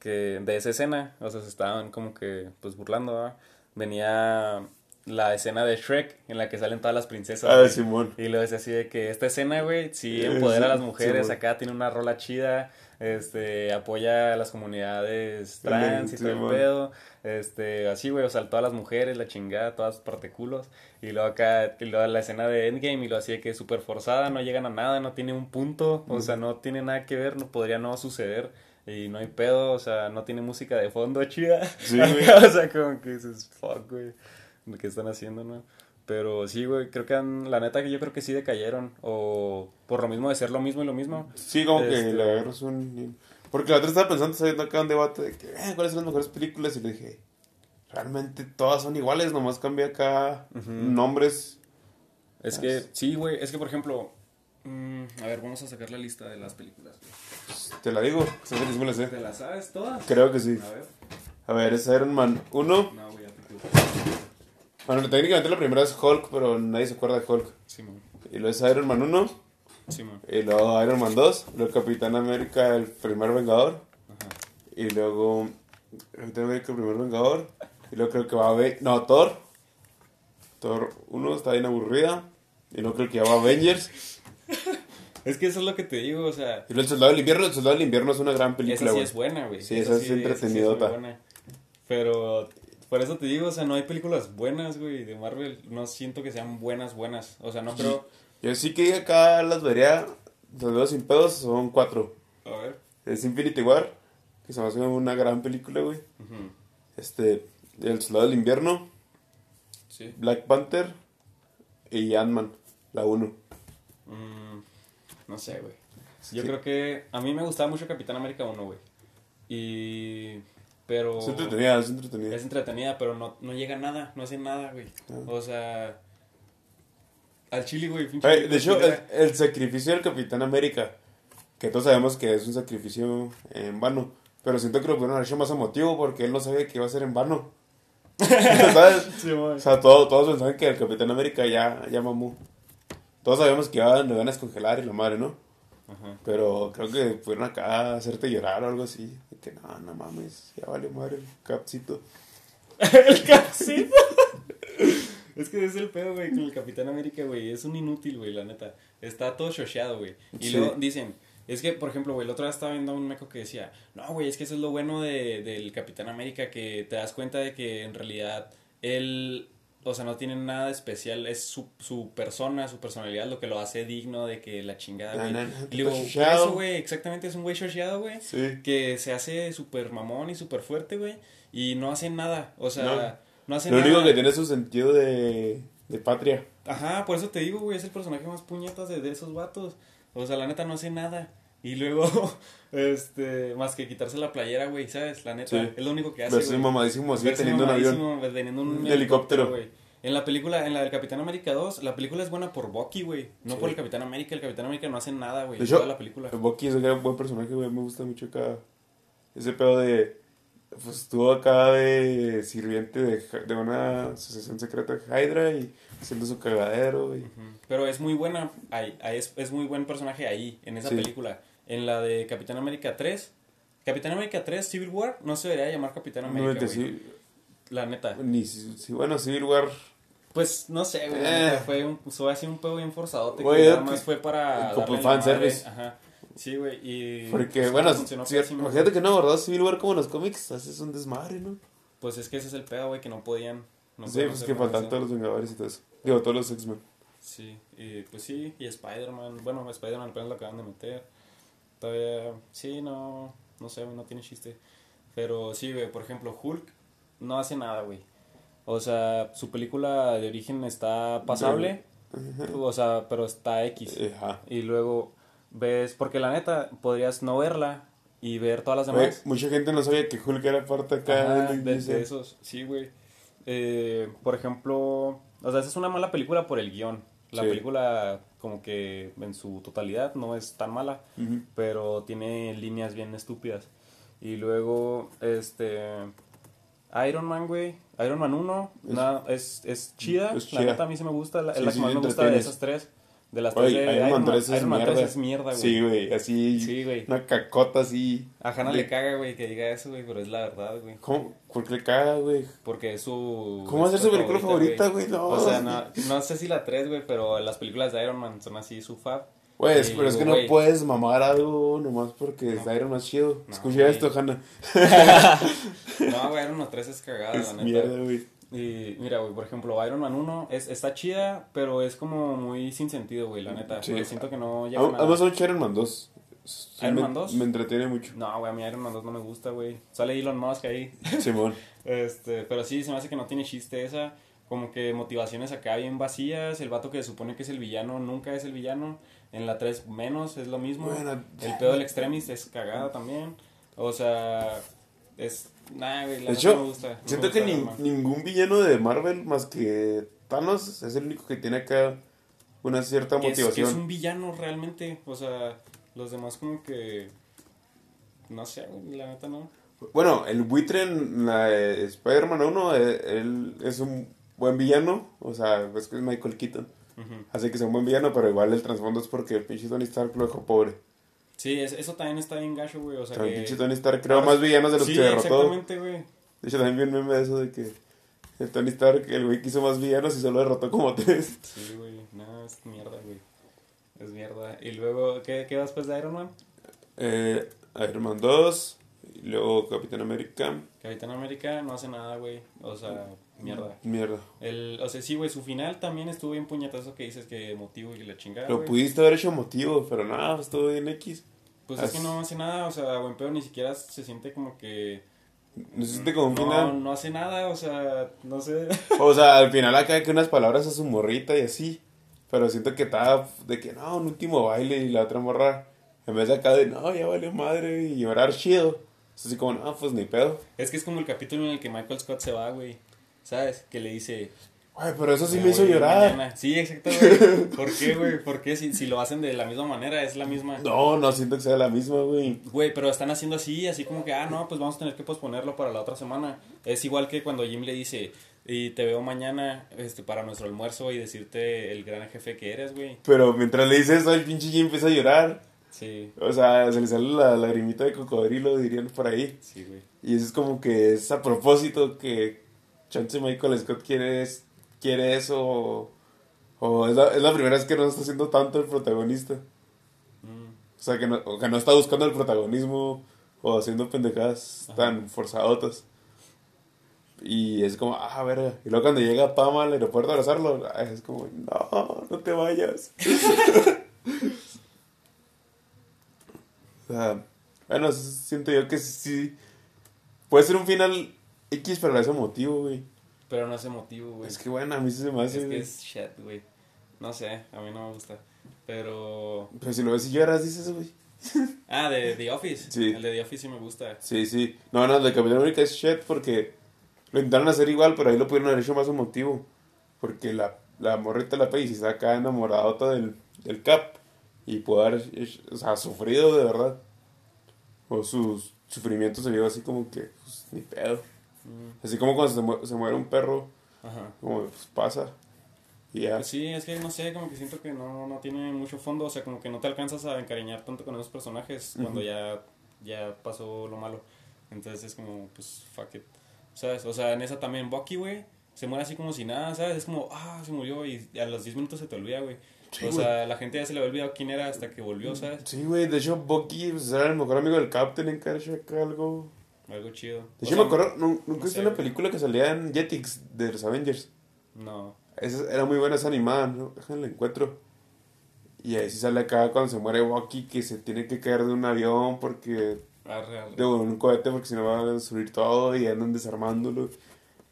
que de esa escena, o sea, se estaban como que, pues, burlando, ¿verdad? Venía la escena de Shrek en la que salen todas las princesas. Ah. Simón. Y lo decía así de que esta escena, güey, sí empodera a las mujeres, Simón. acá tiene una rola chida, este, apoya a las comunidades trans y todo el pedo, este, así, güey, o sea, todas las mujeres, la chingada, todas parteculos, y luego acá, y luego la escena de Endgame, y lo así de que es súper forzada, no llegan a nada, no tiene un punto, o sea, no tiene nada que ver, no podría no suceder, y no hay pedo, o sea, no tiene música de fondo chida, Sí, güey. o sea, como que dices, fuck, güey, que están haciendo, ¿no? Pero sí, güey, creo que han- la neta que yo creo que sí decayeron. O por lo mismo de ser lo mismo y lo mismo. Sí, como Este- que le agarras un... Porque la otra estaba pensando, saliendo acá un debate de que, eh, ¿cuáles son las mejores películas? Y le dije, realmente todas son iguales, nomás cambia acá nombres. Es que, sí, güey, es que por ejemplo. mm, a ver, vamos a sacar la lista de las películas. güey. Te la digo, la sé. ¿Te las sabes todas? Creo que sí. A ver. A ver, es Iron Man 1. No, güey, ya te creo. Bueno, técnicamente la primera es Hulk, pero nadie se acuerda de Hulk. Simón. Y luego es Iron Man 1. Simón. Y luego Iron Man 2. Luego Capitán América, el primer Vengador. Ajá. Y luego Capitán América, el primer Vengador. Y luego creo que va a haber... No, Thor. Thor 1 está bien aburrida. Y luego creo que ya va Avengers. Es que eso es lo que te digo, o sea. Y luego El Soldado del Invierno. El Soldado del Invierno es una gran película, Esa sí es buena, güey. Sí, esa es sí- entretenidota. buena. Pero por eso te digo, o sea, no hay películas buenas, güey, de Marvel. No siento que sean buenas, buenas. O sea, no creo. Yo sí que acá las vería. Los veo sin pedos. Son cuatro. A ver. Es Infinity War. Que se me hace una gran película, güey. Este... El Soldado del Invierno. Sí. Black Panther. Y Ant-Man. La 1. Mm, no sé, güey. Yo Sí. creo que a mí me gustaba mucho Capitán América 1, güey. Y... Pero... Es entretenida, es entretenida. Es entretenida, pero no, no llega a nada, no hace nada, güey. Ah. O sea... Al chile, güey. Ay, de hecho, el, sacrificio del Capitán América, que todos sabemos que es un sacrificio en vano, pero siento que lo pudieron haber hecho más emotivo porque él no sabía que iba a ser en vano. ¿Sabes? Sí, güey. O sea, todo- todos pensaban que el Capitán América ya, ya mamó. Todos sabíamos que iban, lo iban a descongelar y la madre, ¿no? Ajá. Pero creo que fueron acá a hacerte llorar o algo así. De que no, no mames, ya vale madre el capcito. el capcito. es que es el pedo, güey, con el Capitán América, güey. Es un inútil, güey, la neta. Está todo shosheado, güey. Y Sí. luego dicen, es que, por ejemplo, güey, el otro día estaba viendo a un meco que decía, no, güey, es que eso es lo bueno de, del Capitán América, que te das cuenta de que en realidad él, o sea, no tiene nada de especial, es su, su persona, su personalidad lo que lo hace digno de que la chingada, güey. no, digo, eso, güey, exactamente, es un güey shosheado, güey Sí. que se hace súper mamón y súper fuerte, güey, y no hace nada, o sea, No. hace Lo nada. único que tiene es su sentido de, de patria. Ajá, por eso te digo, güey, es el personaje más puñetas de, de esos vatos, o sea, la neta no hace nada, y luego, este, más que quitarse la playera, güey, ¿sabes? La neta, Sí. es lo único que hace, Verse mamadísimo así teniendo un avión. mamadísimo, teniendo un Un helicóptero, güey. En la película, en la del Capitán América 2, la película es buena por Bucky, güey, no Sí. por el Capitán América, el Capitán América no hace nada, güey, De en hecho, toda la película. Bucky es un gran buen personaje, güey. Me gusta mucho acá. Ese pedo de. Pues estuvo acá de sirviente de, de una asociación secreta de Hydra y haciendo su cagadero. Y... Pero es muy buena, ahí, ahí es, es muy buen personaje ahí, en esa Sí. película. En la de Capitán América 3, Capitán América 3, Civil War, no se debería llamar Capitán No, América, que güey. sí, La neta. ni si, bueno, Civil War. Pues, no sé, güey, Eh. fue, un, fue así un pedo bien forzadote, Güey, que nada más fue para como fanservice. Ajá. Sí, güey, y... Porque, pues, bueno, funcionó si- imagínate que no abordás Civil War como en los cómics, haces un desmadre, ¿no? Pues es que ese es el pedo, güey, que no podían... No sí, pues que faltan todos los Vengadores y todo eso. Digo, todos los X-Men. Sí, y pues sí, y Spider-Man, bueno, Spider-Man apenas lo acaban de meter. Todavía, sí, no, no sé, no tiene chiste. Pero sí, güey, por ejemplo, Hulk no hace nada, güey. O sea, su película de origen está pasable, o sea, pero está X. Ajá. Y luego ves, porque la neta, podrías no verla y ver todas las demás. mucha gente no sabía que Hulk era parte acá Ajá, del de, de esos, sí, güey. Eh, por ejemplo, o sea, esa es una mala película por el guion. La Sí. película, como que en su totalidad, no es tan mala, pero tiene líneas bien estúpidas. Y luego, este. Iron Man, güey. Iron Man 1 Es- es, es chida. es La chida. neta a mí sí me gusta. La, Sí, es la sí, que más me gusta de esas tres. De las Oye, tres de Iron Man 3 es Iron Man 3 mierda. es mierda, güey. Sí, güey, así. Sí, güey. Una cacota así. A Hannah de- le caga, güey, que diga eso, güey, pero es la verdad, güey. ¿Cómo? ¿Por qué le caga, güey? Porque es su... ¿Cómo va a ser es su película favorita, güey? No. O sea, no, no sé si la 3, güey, pero las películas de Iron Man son así su fab. Güey, pero es que luego, no puedes mamar algo nomás porque es Iron Man chido. No, Escucha güey. esto, Hanna. No, güey, Iron Man 3 es cagada, Es la neta. mierda, güey. Y mira, güey, por ejemplo, Iron Man 1 es, está chida, pero es como muy sin sentido, güey, la neta. Sí. Porque siento que no llega a. Además, son Iron Man 2. Sí, ¿Iron me, Man 2? Me entretiene mucho. No, güey, a mí Iron Man 2 no me gusta, güey. Sale Elon Musk ahí. Simón. Este, pero sí, se me hace que no tiene chiste esa. Como que motivaciones acá bien vacías. El vato que se supone que es el villano nunca es el villano. En la 3 menos, es lo mismo. Bueno. El pedo del extremis es cagada también. O sea, es. Nah, güey, la De hecho, no me gusta. me siento gusta que ni- ningún villano de Marvel más que Thanos es el único que tiene acá una cierta Que es, que motivación. es un villano realmente. O sea, los demás como que. No sé, la neta no. Bueno, el buitre en la de Spider-Man 1, eh, él es un buen villano. O sea, es que es Michael Keaton. Ujú. Hace que sea un buen villano, pero igual el trasfondo es porque el pinche Tony Stark lo dejó pobre. Sí, es- eso también está bien gacho, güey. O sea, el que. pinche Tony Stark creó más villanos de los sí, que derrotó. exactamente, güey. De hecho, también vi un meme de eso de que el Tony Stark, el güey que hizo más villanos y solo derrotó como tres. Sí, güey. No, es mierda, güey. Es mierda. Y luego, ¿qué, qué va después de Iron Man? Eh, Iron Man 2, y luego Capitán América. Capitán América no hace nada, güey. O sea, mierda. Mierda. El, o sea, sí, güey, su final también estuvo bien puñetazo que dices que motivo y la chingada, Lo güey. pudiste haber hecho motivo, pero nada, todo bien X. Pues es que no hace nada, o sea, buen pedo ni siquiera se siente como que... No se siente como un no, final. no hace nada, o sea, no sé. O sea, al final acá que unas palabras a su morrita y así. Pero siento que estaba de que no, un último baile y la otra morra. En vez de acá de no, ya vale madre y llorar chido. Es así como, no, pues ni pedo. Es que es como el capítulo en el que Michael Scott se va, güey. ¿Sabes? Que le dice... Ay, pero eso sí "Me me hizo llorar. mañana". Sí, exacto, güey. ¿Por qué, güey? ¿Por qué si, si lo hacen de la misma manera? Es la misma... No, no siento que sea la misma, güey. Güey, pero están haciendo así, así como que, ah, no, pues vamos a tener que posponerlo para la otra semana. Es igual que cuando Jim le dice, y te veo mañana este, para nuestro almuerzo y decirte el gran jefe que eres, güey. Pero mientras le dice eso, el pinche Jim empieza a llorar. Sí, O sea, se le sale la lagrimita de cocodrilo, dirían por ahí. sí, güey. Y eso es como que es a propósito que Chance Michael Scott quiere, es- quiere eso. O, o es, la, es la primera vez que no está haciendo tanto el protagonista. Mm, O sea, que no, o que no está buscando el protagonismo o haciendo pendejadas Ajá. tan forzadotas. Y es como, ah, verga. Y luego cuando llega Pam al aeropuerto a abrazarlo, ah, es como, no, no te vayas. o sea, bueno, siento yo que sí. Puede ser un final X, pero es emotivo, güey. Pero no es emotivo, güey. Es que bueno, a mí sí se me hace. Es que güey. es shit, güey. No sé, a mí no me gusta. Pero... Pero si lo ves y lloras, dices, güey. Ah, de The Office. Sí. El de The Office sí me gusta. Sí, sí. No, no, el de Capitán América es shit porque lo intentaron hacer igual, pero ahí lo pudieron haber hecho más emotivo. Porque la, la morrita de la peli está acá enamoradota del, del Cap y puede haber, hecho- o sea, sufrido de verdad. O sus sufrimientos se vio así como que, pues, ni pedo. Mm, Así como cuando se, mu- se muere un perro, Ajá. como pues, pasa. Y ya. Pues sí, es que no sé, como que siento que no, no tiene mucho fondo, o sea, como que no te alcanzas a encariñar tanto con esos personajes cuando Ujú. ya, ya pasó lo malo. Entonces es como, pues, fuck it. ¿Sabes? O sea, en esa también Bucky, güey, se muere así como si nada, ¿sabes? Es como, ah, se murió y a los 10 minutos se te olvida, güey. Sí, o sea, la gente ya se le había olvidado quién era hasta que volvió, ¿sabes? Sí, güey, de hecho, Bucky pues, era el mejor amigo del Captain en Carsh acá algo. Algo chido. De O hecho, sea, me acuerdo, nu- nunca no viste una película que salía en Jetix de los Avengers. No. Esa era muy buena, esa animada, ¿no? Déjame la encuentro. Y ahí sí sale acá cuando se muere Bucky que se tiene que caer de un avión porque... Arre, arre. De un cohete porque si no va a destruir todo y andan desarmándolo.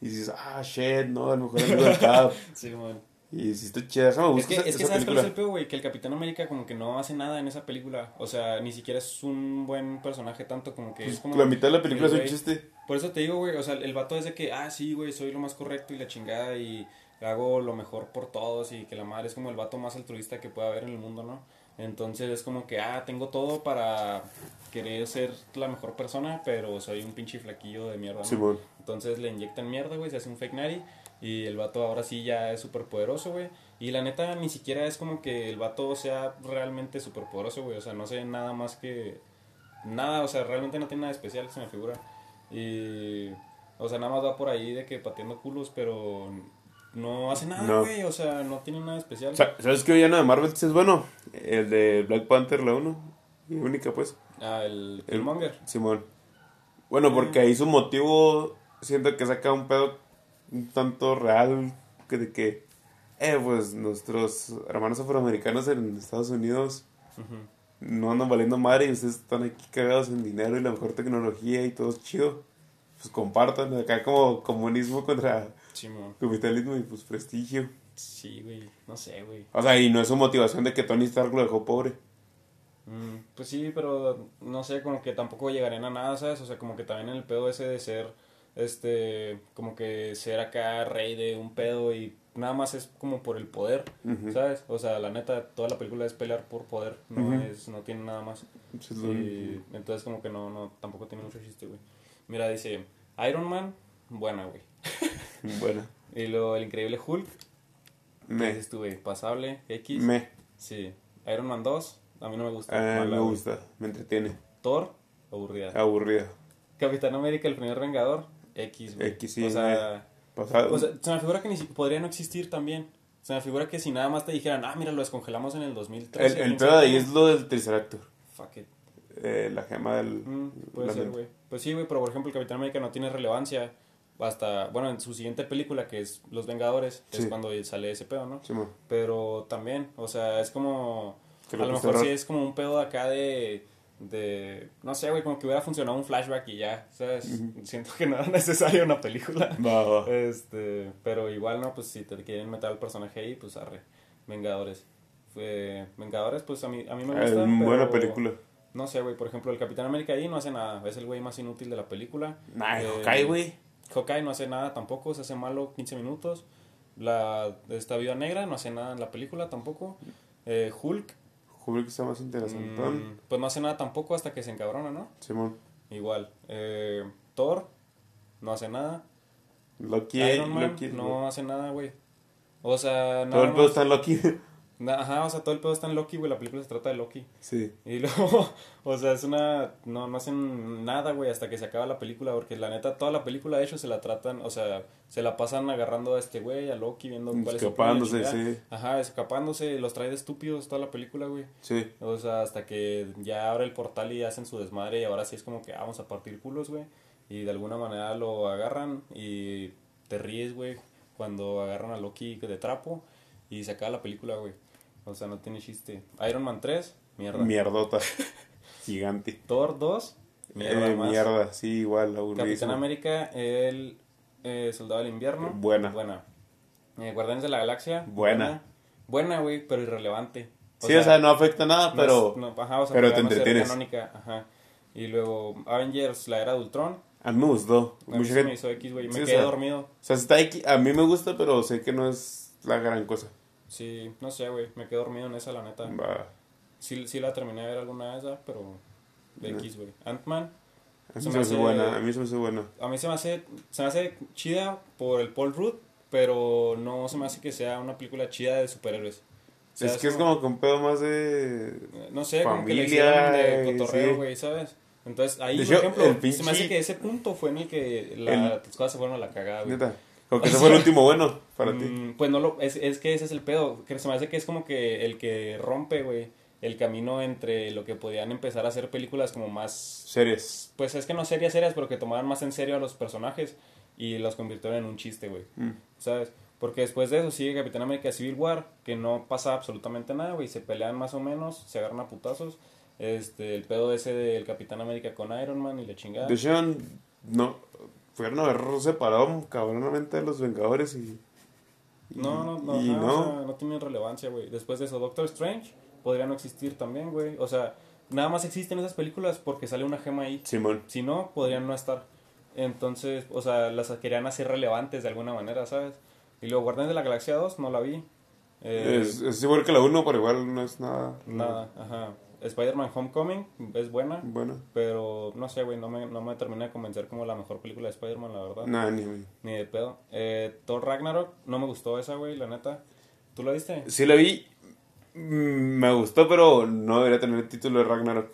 Y dices, ah, shit, no, el mejor amigo del Cap. Sí, man. Y si está chida, me Es gusta que, esa, es que esa ¿sabes cuál es el peor, güey? Que el Capitán América como que no hace nada en esa película. O sea, ni siquiera es un buen personaje tanto como que es Pues, como... la mitad de la película es un chiste. Por eso te digo, güey, o sea, el vato es de que, ah, sí, güey, soy lo más correcto y la chingada y hago lo mejor por todos y que la madre es como el vato más altruista que pueda haber en el mundo, ¿no? Entonces es como que, ah, tengo todo para querer ser la mejor persona, pero soy un pinche flaquillo de mierda, ¿no? Simón. Entonces le inyectan mierda, güey, se hace un fake nari y el vato ahora sí ya es súper poderoso, güey. Y la neta ni siquiera es como que el vato sea realmente súper poderoso, güey. O sea, no sé nada más que... Nada, o sea, realmente no tiene nada especial, se me figura. Y... O sea, nada más va por ahí de que pateando culos, pero no hace nada, No. güey. O sea, no tiene nada especial. Sa- ¿Sabes qué villano de Marvel es bueno? El de Black Panther, la 1. Y única, pues. Ah, el El- Killmonger. Simón. Bueno, porque ahí su motivo siento que saca un pedo un tanto real que de que, eh, pues nuestros hermanos afroamericanos en Estados Unidos Ujú. no andan valiendo madre y ustedes están aquí cagados en dinero y la mejor tecnología y todo es chido. Pues compartan acá como comunismo contra Sí, capitalismo y pues prestigio. Sí, güey. No sé, güey. O sea, y no es su motivación de que Tony Stark lo dejó pobre. Mm, pues sí, pero no sé, como que tampoco llegarían a nada, ¿sabes? O sea, como que también el pedo ese de ser, este, como que ser acá rey de un pedo y nada más es como por el poder. ¿sabes? O sea, la neta, toda la película es pelear por poder, no es, no tiene nada más. Y entonces como que no, no, tampoco tiene mucho chiste, güey. Mira, dice, Iron Man, buena, güey. Bueno, Y luego el increíble Hulk, ¿qué me, dices tú, güey? Pasable, X. me, Sí. Iron Man 2, a mí no me gusta. ah, mala, me güey. gusta, me entretiene, Thor, aburrida. aburrida. Capitán América, el primer Vengador, X, güey. X, sí, o sea, o sea, se me figura que ni podría no existir también. Se me figura que si nada más te dijeran, ah, mira, lo descongelamos en el 2013. el el pedo de ahí es lo del Triceractor. Fuck it. Eh, la gema del. Mm, puede ser, güey. Pues sí, güey, pero por ejemplo, el Capitán América no tiene relevancia hasta, bueno, en su siguiente película, que es Los Vengadores, es Sí. cuando sale ese pedo, ¿no? Simón. Pero también, o sea, es como. A lo mejor sí es como un pedo acá de. De no sé, güey, como que hubiera funcionado un flashback y ya, ¿sabes? Siento que no era necesaria una película. Va. Este, pero igual, ¿no? Pues si te quieren meter al personaje ahí, pues arre. Vengadores. Fue, Vengadores, pues a mí, a mí me Eh, gusta. buena pero película. No sé, güey, por ejemplo, el Capitán América ahí no hace nada. Es el güey más inútil de la película. Nah, Eh, Hawkeye, güey. Hawkeye no hace nada tampoco, se hace malo 15 minutos. La, esta Viuda Negra no hace nada en la película tampoco. Eh, Hulk, Hulk está más interesante. mm, pues no hace nada tampoco hasta que se encabrona, ¿no? Simón. Igual. Eh, Thor, no hace nada. Loki. Iron Man, Loki no hace nada, güey. O sea, nada Todo el pedo está en Loki. Ajá, o sea, todo el pedo está en Loki, güey. La película se trata de Loki. sí. Y luego, o sea, es una. No, no hacen nada, güey, hasta que se acaba la película. Porque la neta, toda la película, de hecho, se la tratan. O sea, se la pasan agarrando a este güey, a Loki, viendo cuál es Escapándose, sí. Ajá, escapándose. Los trae de estúpidos toda la película, güey. Sí. O sea, hasta que ya abre el portal y hacen su desmadre. Y ahora sí es como que ah, vamos a partir culos, güey. Y de alguna manera lo agarran y te ríes, güey, cuando agarran a Loki de trapo y se acaba la película, güey. O sea, no tiene chiste. Iron Man 3, mierda. Mierdota. Gigante. Thor 2, mierda Eh, más. mierda, sí, igual, Capitán aburridísimo. América, el eh, Soldado del Invierno. Buena. Buena. Eh, Guardianes de la Galaxia. Buena. Buena, güey, pero irrelevante. sí, o sea, no afecta nada, pero no, ajá, o sea, pero te entretienes. ajá. Y luego Avengers, la era de Ultron. a mí me gustó. A mí Mucha se me gente- hizo X, güey. Me Sí, o quedé sea, dormido. O sea, está aquí, a mí me gusta, pero sé que no es la gran cosa. Sí, no sé, güey. Me quedé dormido en esa, la neta. Sí, sí la terminé de ver alguna de esas, pero de X, güey. Ant-Man. A mí Se me hace buena, a mí se me hace buena. A mí se me hace, se me hace chida por el Paul Rudd, pero no se me hace que sea una película chida de superhéroes. O sea, es que es como que un pedo más de... No sé, como que le familia, hicieron de cotorreo, sí. güey, ¿sabes? Entonces, ahí, De por hecho, ejemplo, se me hace que ese punto fue en el que la- El- las cosas se fueron a la cagada, güey. Como que ese fue el último bueno para ti. Mm, Pues no lo, es, es que ese es el pedo, que se me hace que es como que el que rompe, güey, el camino entre lo que podían empezar a hacer películas como más, Series. pues es que no serias, serias, pero que tomaran más en serio a los personajes y los convirtieron en un chiste, güey, Mm. ¿sabes? Porque después de eso sigue Capitán América Civil War, que no pasa absolutamente nada, güey. Se pelean más o menos, se agarran a putazos. Este, el pedo ese del Capitán América con Iron Man y la chingada. De hecho, no, fueron a haber separado cabronamente de los Vengadores y... y- No, no, no, y no. o sea, no tienen relevancia, güey. Después de eso, Doctor Strange podría no existir también, güey. O sea, nada más existen esas películas porque sale una gema ahí. Simón. Si no, podrían no estar. Entonces, o sea, las querían hacer relevantes de alguna manera, ¿sabes? Y luego Guardianes de la Galaxia 2 no la vi. Eh, Es, es igual que la 1, pero igual no es nada... Nada, ajá. Spider-Man Homecoming es buena, pero no sé, güey, no me, no me termina de convencer como la mejor película de Spider-Man, la verdad. Nada, ni. Ni de pedo. Eh, Thor Ragnarok, no me gustó esa, güey, la neta. ¿Tú la viste? Sí la vi, mm, me gustó, pero no debería tener el título de Ragnarok.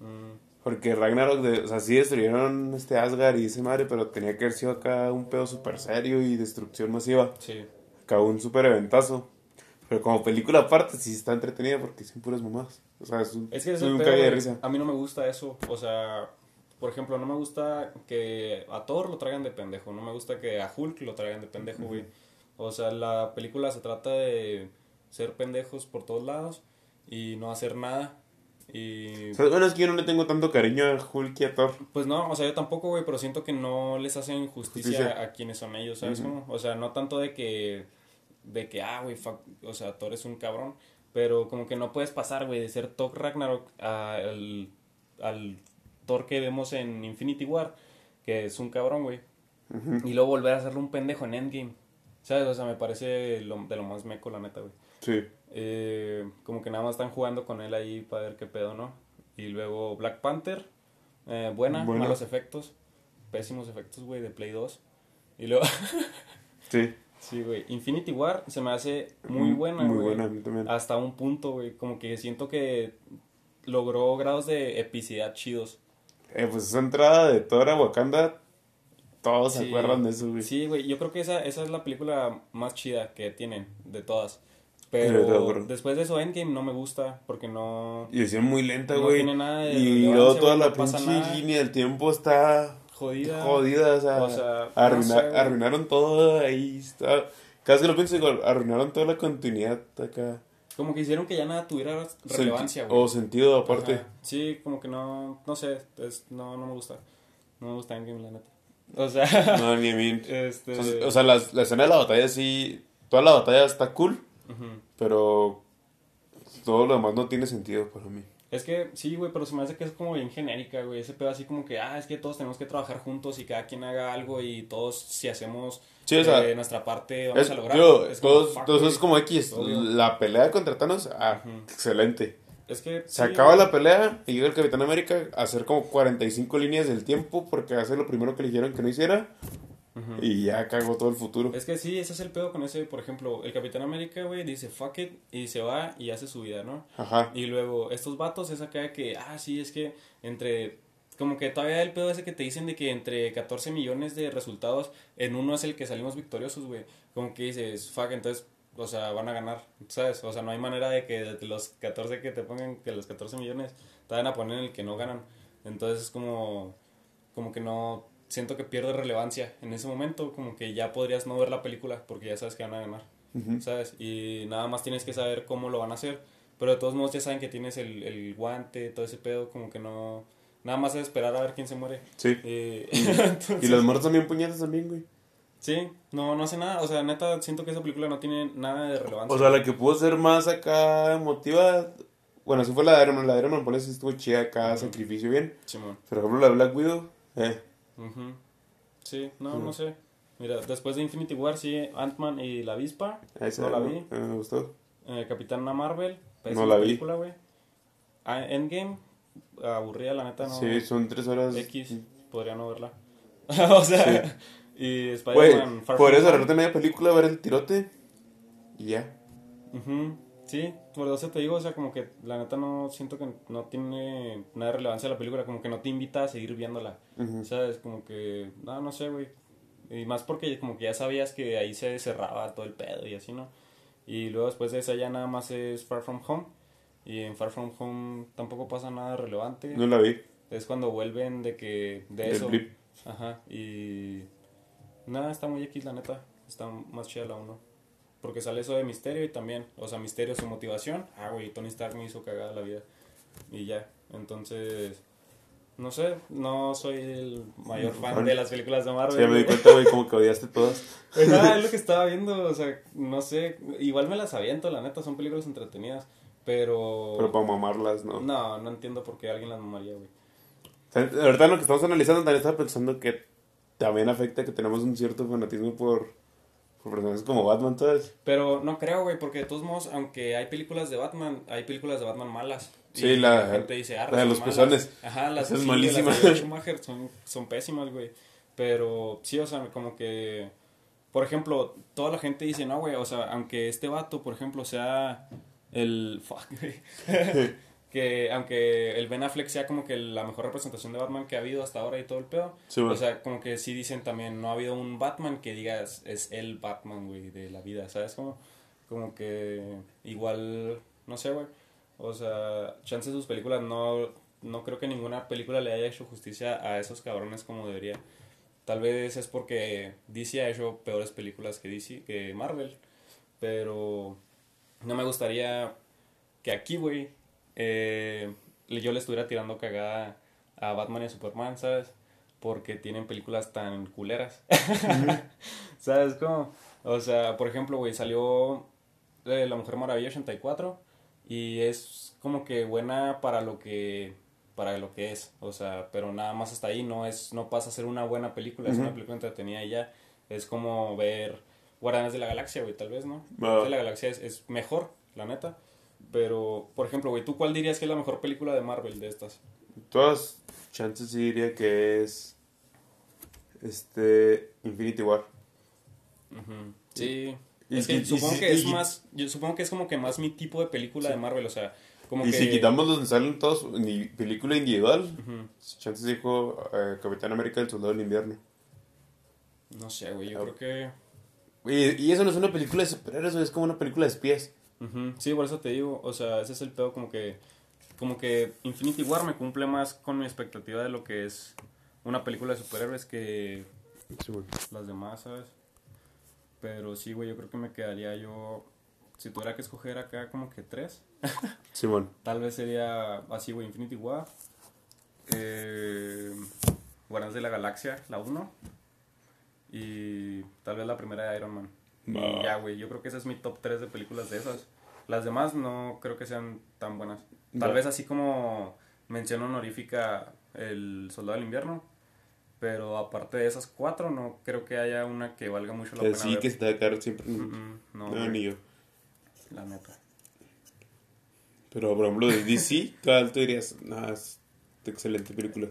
Mm, Porque Ragnarok, de, o sea, sí destruyeron este Asgard y ese madre, pero tenía que haber sido acá un pedo súper serio y destrucción masiva. sí. Acá un súper eventazo. Pero como película aparte, sí está entretenida porque son puras mamás. O sea, es un, Es que es un de risa. A mí no me gusta eso. O sea, por ejemplo, no me gusta que a Thor lo traigan de pendejo. No me gusta que a Hulk lo traigan de pendejo, güey. O sea, la película se trata de ser pendejos por todos lados y no hacer nada. Y O sea, bueno, es que yo no le tengo tanto cariño a Hulk y a Thor. pues no, o sea, yo tampoco, güey, pero siento que no les hacen justicia, Justicia. a quienes son ellos, ¿sabes? cómo? O sea, no tanto de que, de que, ah, güey, o sea, Thor es un cabrón, pero como que no puedes pasar, güey, de ser Thor Ragnarok a- al, al Thor que vemos en Infinity War, que es un cabrón, güey, y luego volver a hacerle un pendejo en Endgame, ¿sabes? O sea, me parece lo- de lo más meco, la neta, güey. Sí. Eh, como que nada más están jugando con él ahí para ver qué pedo, ¿no? Y luego Black Panther, eh, buena, Buena. malos efectos, pésimos efectos, güey, de Play 2. Y luego, Sí. Sí, güey, Infinity War se me hace muy buena, Muy güey. buena, a mí también. Hasta un punto, güey, como que siento que logró grados de epicidad chidos. Eh, pues esa entrada de Thor a Wakanda, todos se Sí. acuerdan de eso, güey. Sí, güey, yo creo que esa, esa es la película más chida que tienen de todas. De. Pero después de eso Endgame no me gusta porque no... Y decían muy lenta, No güey. tiene nada de y relevancia, luego toda la pasa pinche nada. línea del tiempo está Jodida. jodida. O sea, O sea, arruina- no sé, güey. arruinaron todo ahí. Está. Cada vez que lo pienso, digo, arruinaron toda la continuidad acá. Como que hicieron que ya nada tuviera relevancia, güey. O sentido aparte. Ajá. Sí, como que no, no sé, es, no, no me gusta. No me gusta Endgame, la neta. O sea, No, ni a mí. este... O sea, la, la escena de la batalla sí. Toda la batalla está cool, pero todo lo demás no tiene sentido para mí. Es que sí, güey, pero se me hace que es como bien genérica, güey. Ese pedo así como que, ah, es que todos tenemos que trabajar juntos y cada quien haga algo y todos, si hacemos Sí, o sea, eh, nuestra parte, vamos Es, a lograr. digo, Es como, todos, fuck, todos es como X. La pelea contra Thanos, ah, Ujú. excelente. Es que Se sí, acaba güey. la pelea y llega el Capitán América a hacer como 45 líneas del tiempo porque hace lo primero que le dijeron que no hiciera Y ya cagó todo el futuro. Es que sí, ese es el pedo con ese, por ejemplo, el Capitán América, güey, dice fuck it y se va y hace su vida, ¿no? Ajá. Y luego, estos vatos es acá que, ah, sí, es que entre, como que todavía el pedo ese que te dicen de que entre 14 millones de resultados, en uno es el que salimos victoriosos, güey. Como que dices, fuck, entonces, o sea, van a ganar, ¿sabes? O sea, no hay manera de que de los 14 que te pongan, que los 14 millones, te van a poner en el que no ganan. Entonces es como, como que no, siento que pierde relevancia. En ese momento, como que ya podrías no ver la película porque ya sabes que van a ganar. Ujú. ¿sabes? Y nada más tienes que saber cómo lo van a hacer. Pero de todos modos ya saben que tienes el, el guante, todo ese pedo, como que no... Nada más es esperar a ver quién se muere. Sí. Eh, Y entonces- los muertos también puñetas también, güey. Sí, no, no hace nada. O sea, neta, siento que esa película no tiene nada de relevancia. O sea, la que pudo ser más acá emotiva. Bueno, así fue la de Iron Man. La de Iron Man, por eso estuvo chida acá, sacrificio bien. Simón. Por ejemplo, la de Black Widow, eh. Ujú. Sí, no, no sé. Mira, después de Infinity War, sí, Ant-Man y la avispa. se No la vi. eh, me gustó. Eh, Capitana Marvel. No la vi. película, güey. Ah, Endgame, aburrida, la neta, no. Sí, son tres horas. X, podría no verla. o sea, y Spider-Man por eso agarrarte media película, ver el tirote. Y ya. Ujú, Sí, por eso te digo, o sea, como que la neta no siento que no tiene nada de relevancia la película, como que no te invita a seguir viéndola. Ujú. ¿Sabes? Como que, no, no sé, güey. Y más porque como que ya sabías que ahí se cerraba todo el pedo y así, ¿no? Y luego después de esa ya nada más es Far From Home. Y en Far From Home tampoco pasa nada relevante. No la vi. Es cuando vuelven de que, de Del eso. blip. Ajá, y nada, está muy X la neta. está más chida la 1. Porque sale eso de Misterio y también, o sea, Misterio, su motivación. Ah, güey, Tony Stark me hizo cagada la vida. Y ya, entonces, no sé, no soy el mayor fan de las películas de Marvel. Sí, me di cuenta, güey, como que odiaste todas. Pues nada, es lo que estaba viendo, o sea, no sé, igual me las aviento, la neta, son películas entretenidas, pero... Pero para mamarlas, ¿no? No, no entiendo por qué alguien las mamaría, güey. O sea, verdad, lo que estamos analizando, también estaba pensando que también afecta que tenemos un cierto fanatismo por personajes como Batman, ¿sabes? Pero no creo, güey, porque de todos modos, aunque hay películas de Batman, hay películas de Batman malas. Sí, Y la- gente dice, ah, la de los malas. pezones. Ajá, las es malísima. las de Schumacher son, son pésimas, güey. Pero sí, o sea, como que. Por ejemplo, toda la gente dice, no, güey, o sea, aunque este vato, por ejemplo, sea el. Fuck, güey. Que aunque el Ben Affleck sea como que la mejor representación de Batman que ha habido hasta ahora y todo el pedo. Sí, o sea, como que sí dicen también, no ha habido un Batman que digas es el Batman, güey, de la vida, ¿sabes? Como, como que igual, no sé, güey. O sea, chance sus películas no, no creo que ninguna película le haya hecho justicia a esos cabrones como debería. Tal vez es porque DC ha hecho peores películas que DC, que Marvel. Pero no me gustaría que aquí, güey, eh, yo le estuviera tirando cagada a Batman y a Superman, ¿sabes? Porque tienen películas tan culeras. ¿Sabes cómo? O sea, por ejemplo, güey, salió eh, La Mujer Maravilla 84 y es como que buena para lo que para lo que es, o sea, pero nada más hasta ahí no es no pasa a ser una buena película, es una película entretenida y ya es como ver Guardianes de la Galaxia, güey, tal vez, ¿no? Guardianes de la Galaxia es, es mejor, la neta. Pero, por ejemplo, güey, ¿tú cuál dirías que es la mejor película de Marvel de estas? Todas chances sí diría que es. Este. Infinity War. Ujú. Sí. Y- es que y- y supongo que es y- más, yo supongo que es como que más mi tipo de película de Marvel, o sea, como y que... si quitamos los que salen todos, ni película individual, Ujú. chances dijo eh, Capitán América el Soldado del Invierno. No sé, güey, yo Ah. creo que... Oye, y eso no es una película de superhéroes, es como una película de espías. Sí, por eso te digo, o sea, ese es el pedo como que como que Infinity War me cumple más con mi expectativa de lo que es una película de superhéroes que Sí, las demás, ¿sabes? Pero sí, güey, yo creo que me quedaría yo si tuviera que escoger acá como que tres, Simón. tal vez sería así, güey, Infinity War, eh, Guardianes de la Galaxia, la 1 y tal vez la primera de Iron Man. Y ya, güey, yo creo que ese es mi top 3 de películas de esas. Las demás no creo que sean tan buenas. Tal vez así como mención honorífica El Soldado del Invierno. Pero aparte de esas cuatro, no creo que haya una que valga mucho la Que pena sí, ver. que a caer siempre. Mm, mm, no, No, güey, ni yo. la neta. Pero, por ejemplo, de DC, ¿cuál tú dirías? No, es excelente película.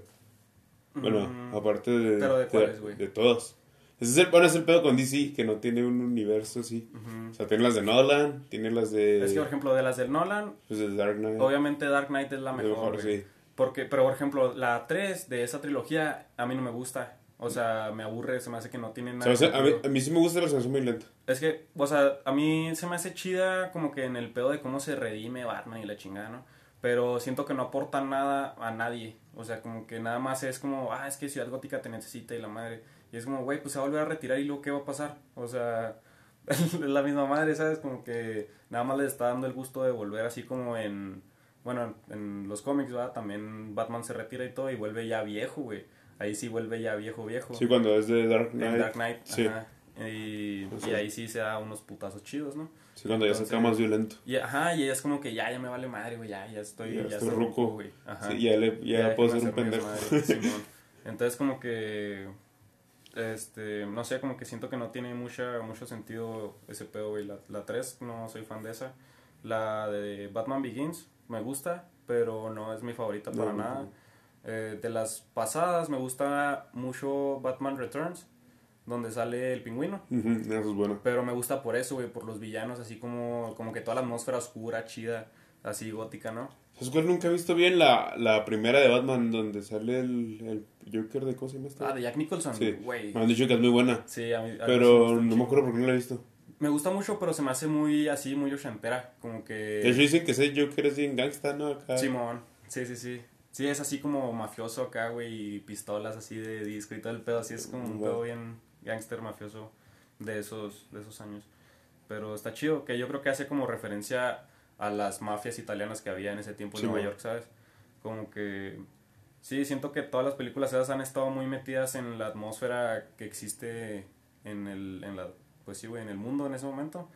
Bueno, Mm, aparte de... ¿pero de cuáles, güey? De todas. Ese es el, bueno, es el pedo con DC, que no tiene un universo así. ujú. O sea, tiene las de Nolan, tiene las de... Es que, por ejemplo, de las del Nolan, pues, de Dark Knight. obviamente Dark Knight es la mejor, mejor, sí. Porque, pero por ejemplo, la 3 de esa trilogía a mí no me gusta. O sea, me aburre, se me hace que no tiene O nada. sea, de a, mí, a mí sí me gusta la sensación muy lenta. Es que, o sea, a mí se me hace chida como que en el pedo de cómo se redime Batman y la chingada, ¿no? Pero siento que no aporta nada a nadie. O sea, como que nada más es como, ah, es que Ciudad Gótica te necesita y la madre. Y es como, güey, pues se va a volver a retirar y luego, ¿qué va a pasar? O sea, es la misma madre, ¿sabes? Como que nada más le está dando el gusto de volver así como en, bueno, en, los cómics, ¿verdad? También Batman se retira y todo y vuelve ya viejo, güey. Ahí sí vuelve ya viejo, viejo. Sí, cuando es de Dark En Knight. Dark Knight, Sí. ajá. Y, Pues y sí. ahí sí se da unos putazos chidos, ¿no? Sí, cuando ya se acaba más violento. Y, ajá, y ella es como que ya, ya me vale madre, güey, ya, ya estoy, Ya ya, estoy ruco. güey. Ajá. Sí, ya, le, ya, puedo déjenme ser un pendejo. Entonces como que, este, no sé, como que siento que no tiene mucha, mucho sentido ese pedo, güey. La, la 3 no soy fan de esa. La de Batman Begins me gusta, pero no es mi favorita para no, nada. no. Eh, de las pasadas me gusta mucho Batman Returns, donde sale el pingüino. Ujú, Eso es bueno. Pero me gusta por eso, güey, por los villanos, así como, como que toda la atmósfera oscura, chida, así gótica, ¿no? ¿Sabes cuál nunca he visto bien? La, la primera de Batman, donde sale el, el Joker de cosa y más Ah, de Jack Nicholson, Sí. güey. Me han dicho que es muy buena. Sí, a mí, a mí sí me Pero no me acuerdo por qué no la he visto. Me gusta mucho, pero se me hace muy así, muy ochentera, como De hecho que... dicen que ese Joker es bien gangsta, ¿no? Acá. Simón, sí, sí, sí. Sí, es así como mafioso acá, güey, y pistolas así de disco y todo el pedo, así es como un Wow. pedo bien gangster mafioso. de esos, de esos años. Pero está chido, que yo creo que hace como referencia a las mafias italianas que había en ese tiempo en Sí, Nueva güey. York, ¿sabes? Como que... Sí, siento que todas las películas esas han estado muy metidas en la atmósfera que existe en el, en la, pues sí, güey, en el mundo en ese momento.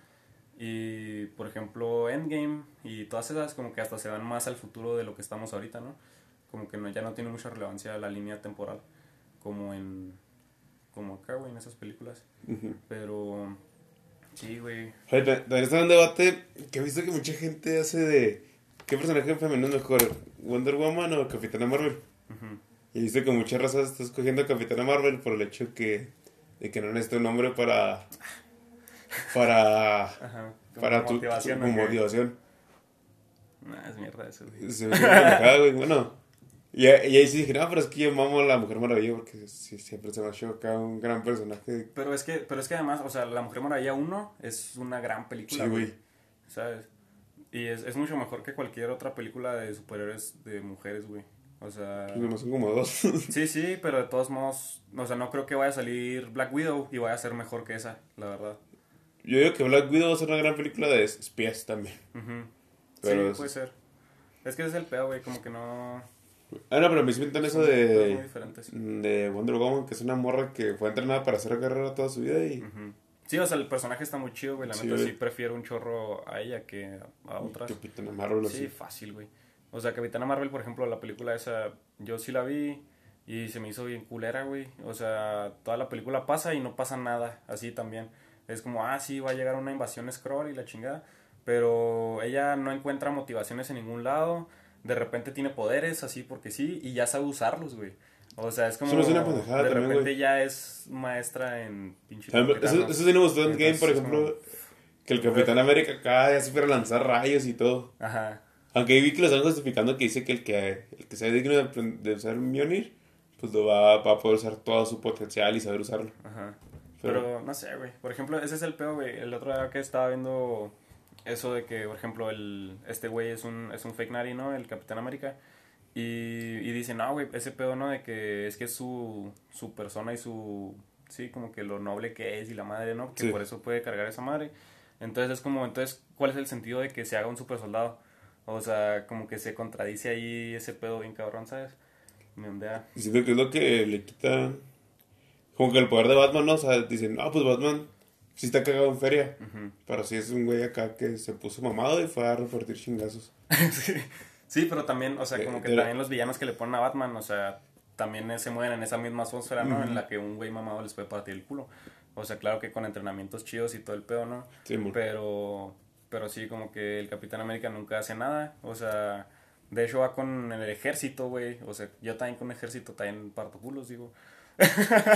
Y, por ejemplo, Endgame y todas esas como que hasta se van más al futuro de lo que estamos ahorita, ¿no? Como que no, ya no tiene mucha relevancia la línea temporal como en... Como acá, güey, en esas películas. Ujú. Pero... Sí, güey. Oye, También está un debate que he visto que mucha gente hace de qué personaje femenino es mejor, Wonder Woman o Capitana Marvel. Ujú. Y he visto que muchas razas está escogiendo a Capitana Marvel por el hecho que, de que no necesita un hombre para para Ajá. Como para tu motivación. como ¿o qué? motivación. Nah, es mierda eso, güey. Se me güey. Bueno, y, y ahí sí dije, no, pero es que yo mamo a la Mujer Maravilla porque sí, siempre se me ha hecho acá un gran personaje. Pero es que, pero es que además, o sea, La Mujer Maravilla 1 es una gran película, Sí, güey. ¿Sabes? Y es, es mucho mejor que cualquier otra película de superhéroes de mujeres, güey. O sea... Pues nomás son como dos. Sí, sí, pero de todos modos, o sea, no creo que vaya a salir Black Widow y vaya a ser mejor que esa, la verdad. Yo digo que Black Widow va a ser una gran película de espías también. Pero sí, es- puede ser. Es que ese es el peor, güey, como que no... Ah, no, pero me inventan eso de, de Wonder Woman, que es una morra que fue entrenada para hacer carrera toda su vida y. Sí, o sea, el personaje está muy chido, güey. La neta sí prefiero un chorro a ella que a otras. Capitana Marvel Sí, así. fácil, güey. O sea, Capitana Marvel, por ejemplo, la película esa, yo sí la vi y se me hizo bien culera, güey. O sea, toda la película pasa y no pasa nada, así también. Es como, ah, sí, va a llegar una invasión Skrull y la chingada. Pero ella no encuentra motivaciones en ningún lado. De repente tiene poderes, así porque sí, y ya sabe usarlos, güey. O sea, es como. Eso no es una pendejada de también, repente güey. ya es maestra en pinche. Eso, eso sí me gustó en Game, por ejemplo, como- que el Capitán América acá ya supiera lanzar rayos y todo. Ajá. Aunque vi que lo están justificando que dice que el que, el que sea digno de, de usar Mjolnir, pues lo va, va a poder usar todo su potencial y saber usarlo. Ajá. Pero- Pero, no sé, güey. Por ejemplo, ese es el peor, güey. El otro día que estaba viendo eso de que, por ejemplo, el, este güey es un, es un fake nari, ¿no? El Capitán América. Y, y dicen, no, güey, ese pedo, ¿no? De que es que es su, su persona y su, sí, como que lo noble que es y la madre, ¿no? Que Sí. por eso puede cargar esa madre. Entonces es como, entonces, ¿cuál es el sentido de que se haga un super soldado? O sea, como que se contradice ahí ese pedo bien cabrón, ¿sabes? Me ondea. Y siento que es lo que le quita. Como que el poder de Batman, ¿no? O sea, dicen, no, pues Batman sí está cagado en feria. Pero sí es un güey acá que se puso mamado y fue a repartir chingazos. sí. Sí, pero también, o sea, Eh, como que también los villanos que le ponen a Batman, o sea, también se mueven en esa misma atmósfera, ¿no? En la que un güey mamado les puede partir el culo. O sea, claro que con entrenamientos chidos y todo el pedo, ¿no? Sí. Pero, pero sí, como que el Capitán América nunca hace nada. O sea, de hecho va con el ejército, güey. O sea, yo también con ejército también parto culos, digo.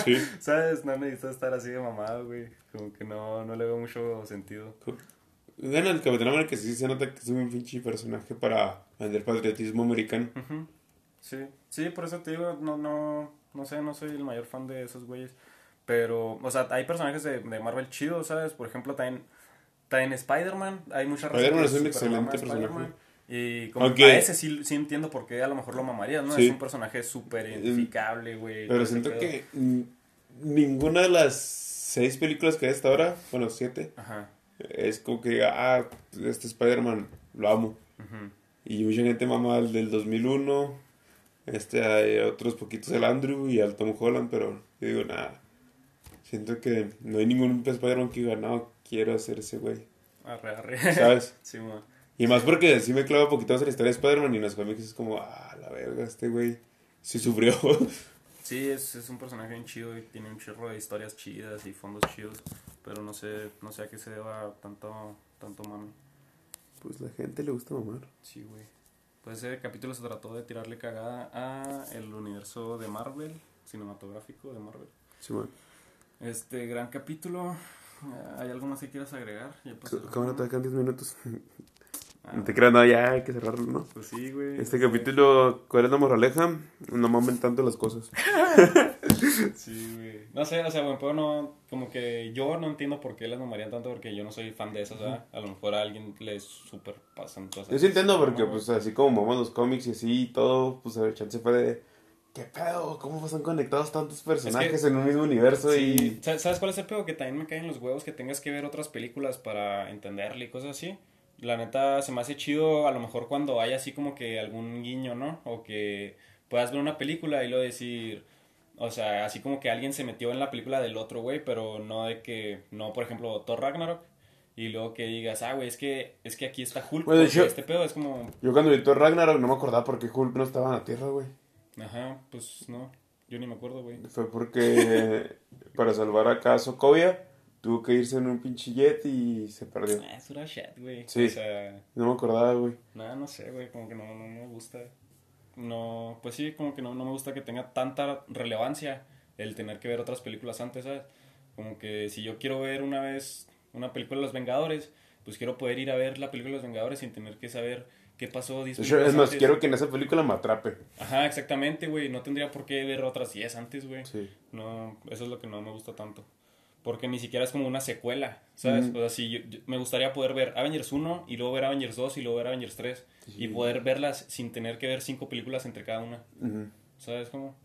Sí. ¿Sabes? No necesito estar así de mamado, güey. Como que no, no le veo mucho sentido. Bueno, el Capitán América sí se nota que es un pinche personaje para vender patriotismo americano. Sí, sí, por eso te digo, no, no, no sé, no soy el mayor fan de esos güeyes. Pero, o sea, hay personajes de, de Marvel chidos, ¿sabes? Por ejemplo, también, también Spider-Man, hay muchas Spider-Man es un excelente personaje. Y como Aunque- a ese sí, sí entiendo por qué a lo mejor lo mamarías, ¿no? Sí. Es un personaje súper identificable, güey. Pero siento que ninguna de las seis películas que hay hasta ahora, bueno, siete, Ajá. es como que, ah, este Spider-Man, lo amo. ujú. Y mucha gente mama al del 2001, este, hay otros poquitos el Andrew y al Tom Holland, pero yo digo, nada, siento que no hay ningún Spider-Man que diga, no, quiero ser ese güey, Arre, arre. ¿sabes? sí, mo. Y más porque sí me clava poquito más en la historia de Spider-Man y en los cómics es como, ah, la verga, este güey sí sufrió. Sí, es, es un personaje bien chido y tiene un chorro de historias chidas y fondos chidos. Pero no sé, no sé a qué se deba tanto, tanto mami. pues la gente le gusta mamar. Sí, güey. Pues ese capítulo se trató de tirarle cagada a el universo de Marvel, cinematográfico de Marvel. Sí, man. Este gran capítulo. ¿Hay algo más que quieras agregar? Ya pasó el- ¿Cómo no te quedan 10 minutos? Ah, No te creas, no, ya hay que cerrarlo, ¿no? Pues sí, güey. Este capítulo, ¿cuál es la moraleja? No mamen tanto las cosas. Sí, güey. No sé, o sea, bueno, pero no, como que yo no entiendo por qué las mamarían tanto, porque yo no soy fan de esas, ¿verdad? A lo mejor a alguien le super pasan cosas. Yo sí entiendo porque, pues, así como mamamos los cómics y así y todo, pues, a ver, chance fue de, ¿qué pedo? ¿Cómo están conectados tantos personajes en un mismo universo? Sí. y ¿Sabes cuál es el pedo? Que también me caen los huevos que tengas que ver otras películas para entenderle y cosas así. La neta se me hace chido a lo mejor cuando hay así como que algún guiño, ¿no? O que puedas ver una película y luego decir, o sea, así como que alguien se metió en la película del otro güey, pero no de que, no, por ejemplo, Thor Ragnarok. Y luego que digas, ah, güey, es que, es que aquí está Hulk. Porque hecho- este pedo es como, Yo cuando vi Thor Ragnarok no me acordaba por qué Hulk no estaba en la Tierra, güey. ajá, pues no, yo ni me acuerdo, güey. Fue porque para salvar acá a Sokovia tuvo que irse en un pinche jet y se perdió. Ah, es pura shit, güey. Sí. O sea, No me acordaba, güey. Nada, no sé, güey, como que no, no me gusta. No, pues sí, como que no, no me gusta que tenga tanta relevancia el tener que ver otras películas antes, ¿sabes? Como que si yo quiero ver una vez una película de Los Vengadores, pues quiero poder ir a ver la película de Los Vengadores sin tener que saber qué pasó 10 De hecho, es más, antes. quiero que en esa película me atrape. Ajá, exactamente, güey, no tendría por qué ver otras 10 antes, güey. Sí. No, eso es lo que no me gusta tanto. Porque ni siquiera es como una secuela, ¿sabes? Ujú. O sea, si yo- yo- me gustaría poder ver Avengers 1 y luego ver Avengers 2 y luego ver Avengers 3 y poder verlas sin tener que ver cinco películas entre cada una. ¿sabes cómo?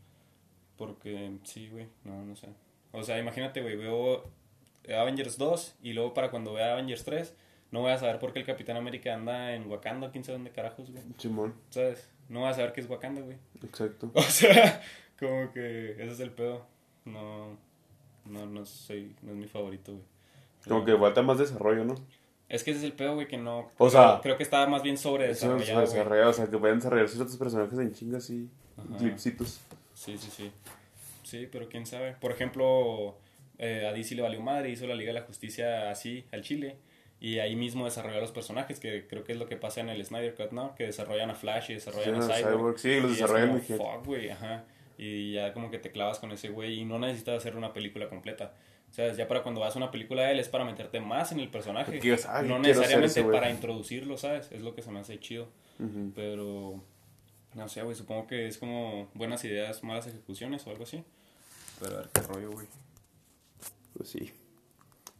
Porque sí, güey, no, no sé. O sea, imagínate, güey, veo Avengers 2 y luego para cuando vea Avengers 3 no voy a saber por qué el Capitán América anda en Wakanda, quién sabe dónde carajos, güey. Simón, ¿Sabes? No voy a saber qué es Wakanda, güey. exacto. O sea, como que ese es el pedo. No, no, no soy, no es mi favorito, güey. Como que falta más desarrollo, ¿no? Es que ese es el pedo, güey, que no. O sea- creo que está más bien sobre desarrollado, o sea, que pueden desarrollar otros personajes en chingas y clipsitos. Sí, sí, sí. Sí, pero quién sabe. Por ejemplo, eh, a DC le valió madre, hizo la Liga de la Justicia así, al Chile. Y ahí mismo desarrolló a los personajes, que creo que es lo que pasa en el Snyder Cut, ¿no? Que desarrollan a Flash y desarrollan Sí, a Cyborg. Cyborg, sí, los desarrollan muy. Fuck, güey, ajá. Y ya como que te clavas con ese güey y no necesitas hacer una película completa. O sea, ya para cuando vas a una película de él es para meterte más en el personaje. Porque digas, "Ay, no necesariamente ese güey". para introducirlo, ¿sabes? Es lo que se me hace chido. Ujú. Pero, no sé, güey, supongo que es como buenas ideas, malas ejecuciones o algo así. Pero a ver qué rollo, güey. Pues sí.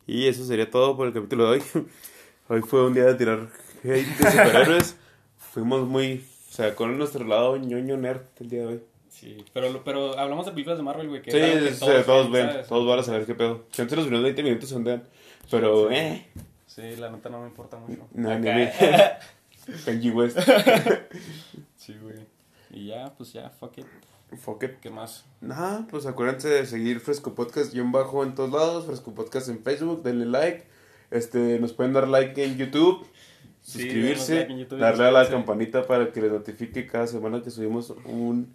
Y eso sería todo por el capítulo de hoy. Hoy fue un día de tirar hate de superhéroes. Fuimos muy. O sea, con nuestro lado ñoño nerd el día de hoy. Sí, pero, pero hablamos de películas de Marvel, güey. que Sí, que es- todos, todos ven, ¿sabes? todos van a saber qué pedo. Chance los primeros 20 minutos se ondean. Pero, eh. Sí, la neta no me importa mucho. No, ni mí. Kanye West. Sí, güey. Y ya, pues ya, fuck it. Fuck it. ¿Qué más? Nada, pues acuérdense de seguir Fresco Podcast guion bajo en todos lados, Fresco Podcast en Facebook, denle like, este, nos pueden dar like en YouTube, Sí, suscribirse, denos like en YouTube y darle a la campanita para que les notifique cada semana que subimos un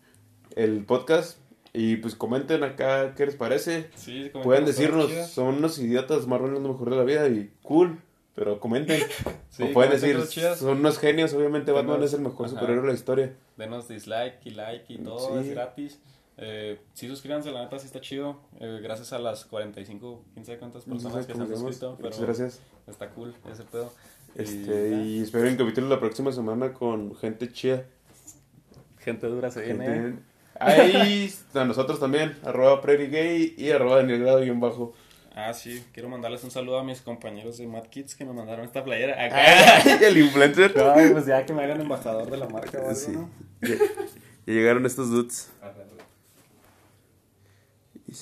el podcast y pues comenten acá qué les parece, Sí, pueden decirnos, son unos idiotas, Marvel es lo mejor de la vida y cool, pero comenten, Sí, o pueden decir, son unos genios, obviamente Batman es el mejor ajá. superhéroe de la historia. Denos dislike y like y todo, Sí. es gratis. Eh, sí, suscríbanse, la neta sí está chido. Eh, gracias a las 45, quién sabe cuántas No sé personas que se han suscrito, pero Muchas gracias. está cool ese pedo. Este, ya. y esperen capítulo la próxima semana con gente chida. gente dura se viene. Ahí a nosotros también, arroba Prairie Gay y arroba Daniel Grado guion bajo. Ah, sí, quiero mandarles un saludo a mis compañeros de Mad Kids que me mandaron esta playera. Acá. el influencer. Ay, pues ya que me hagan embajador de la marca algo, Sí. ¿no? Ya, ya llegaron estos dudes. Ajá.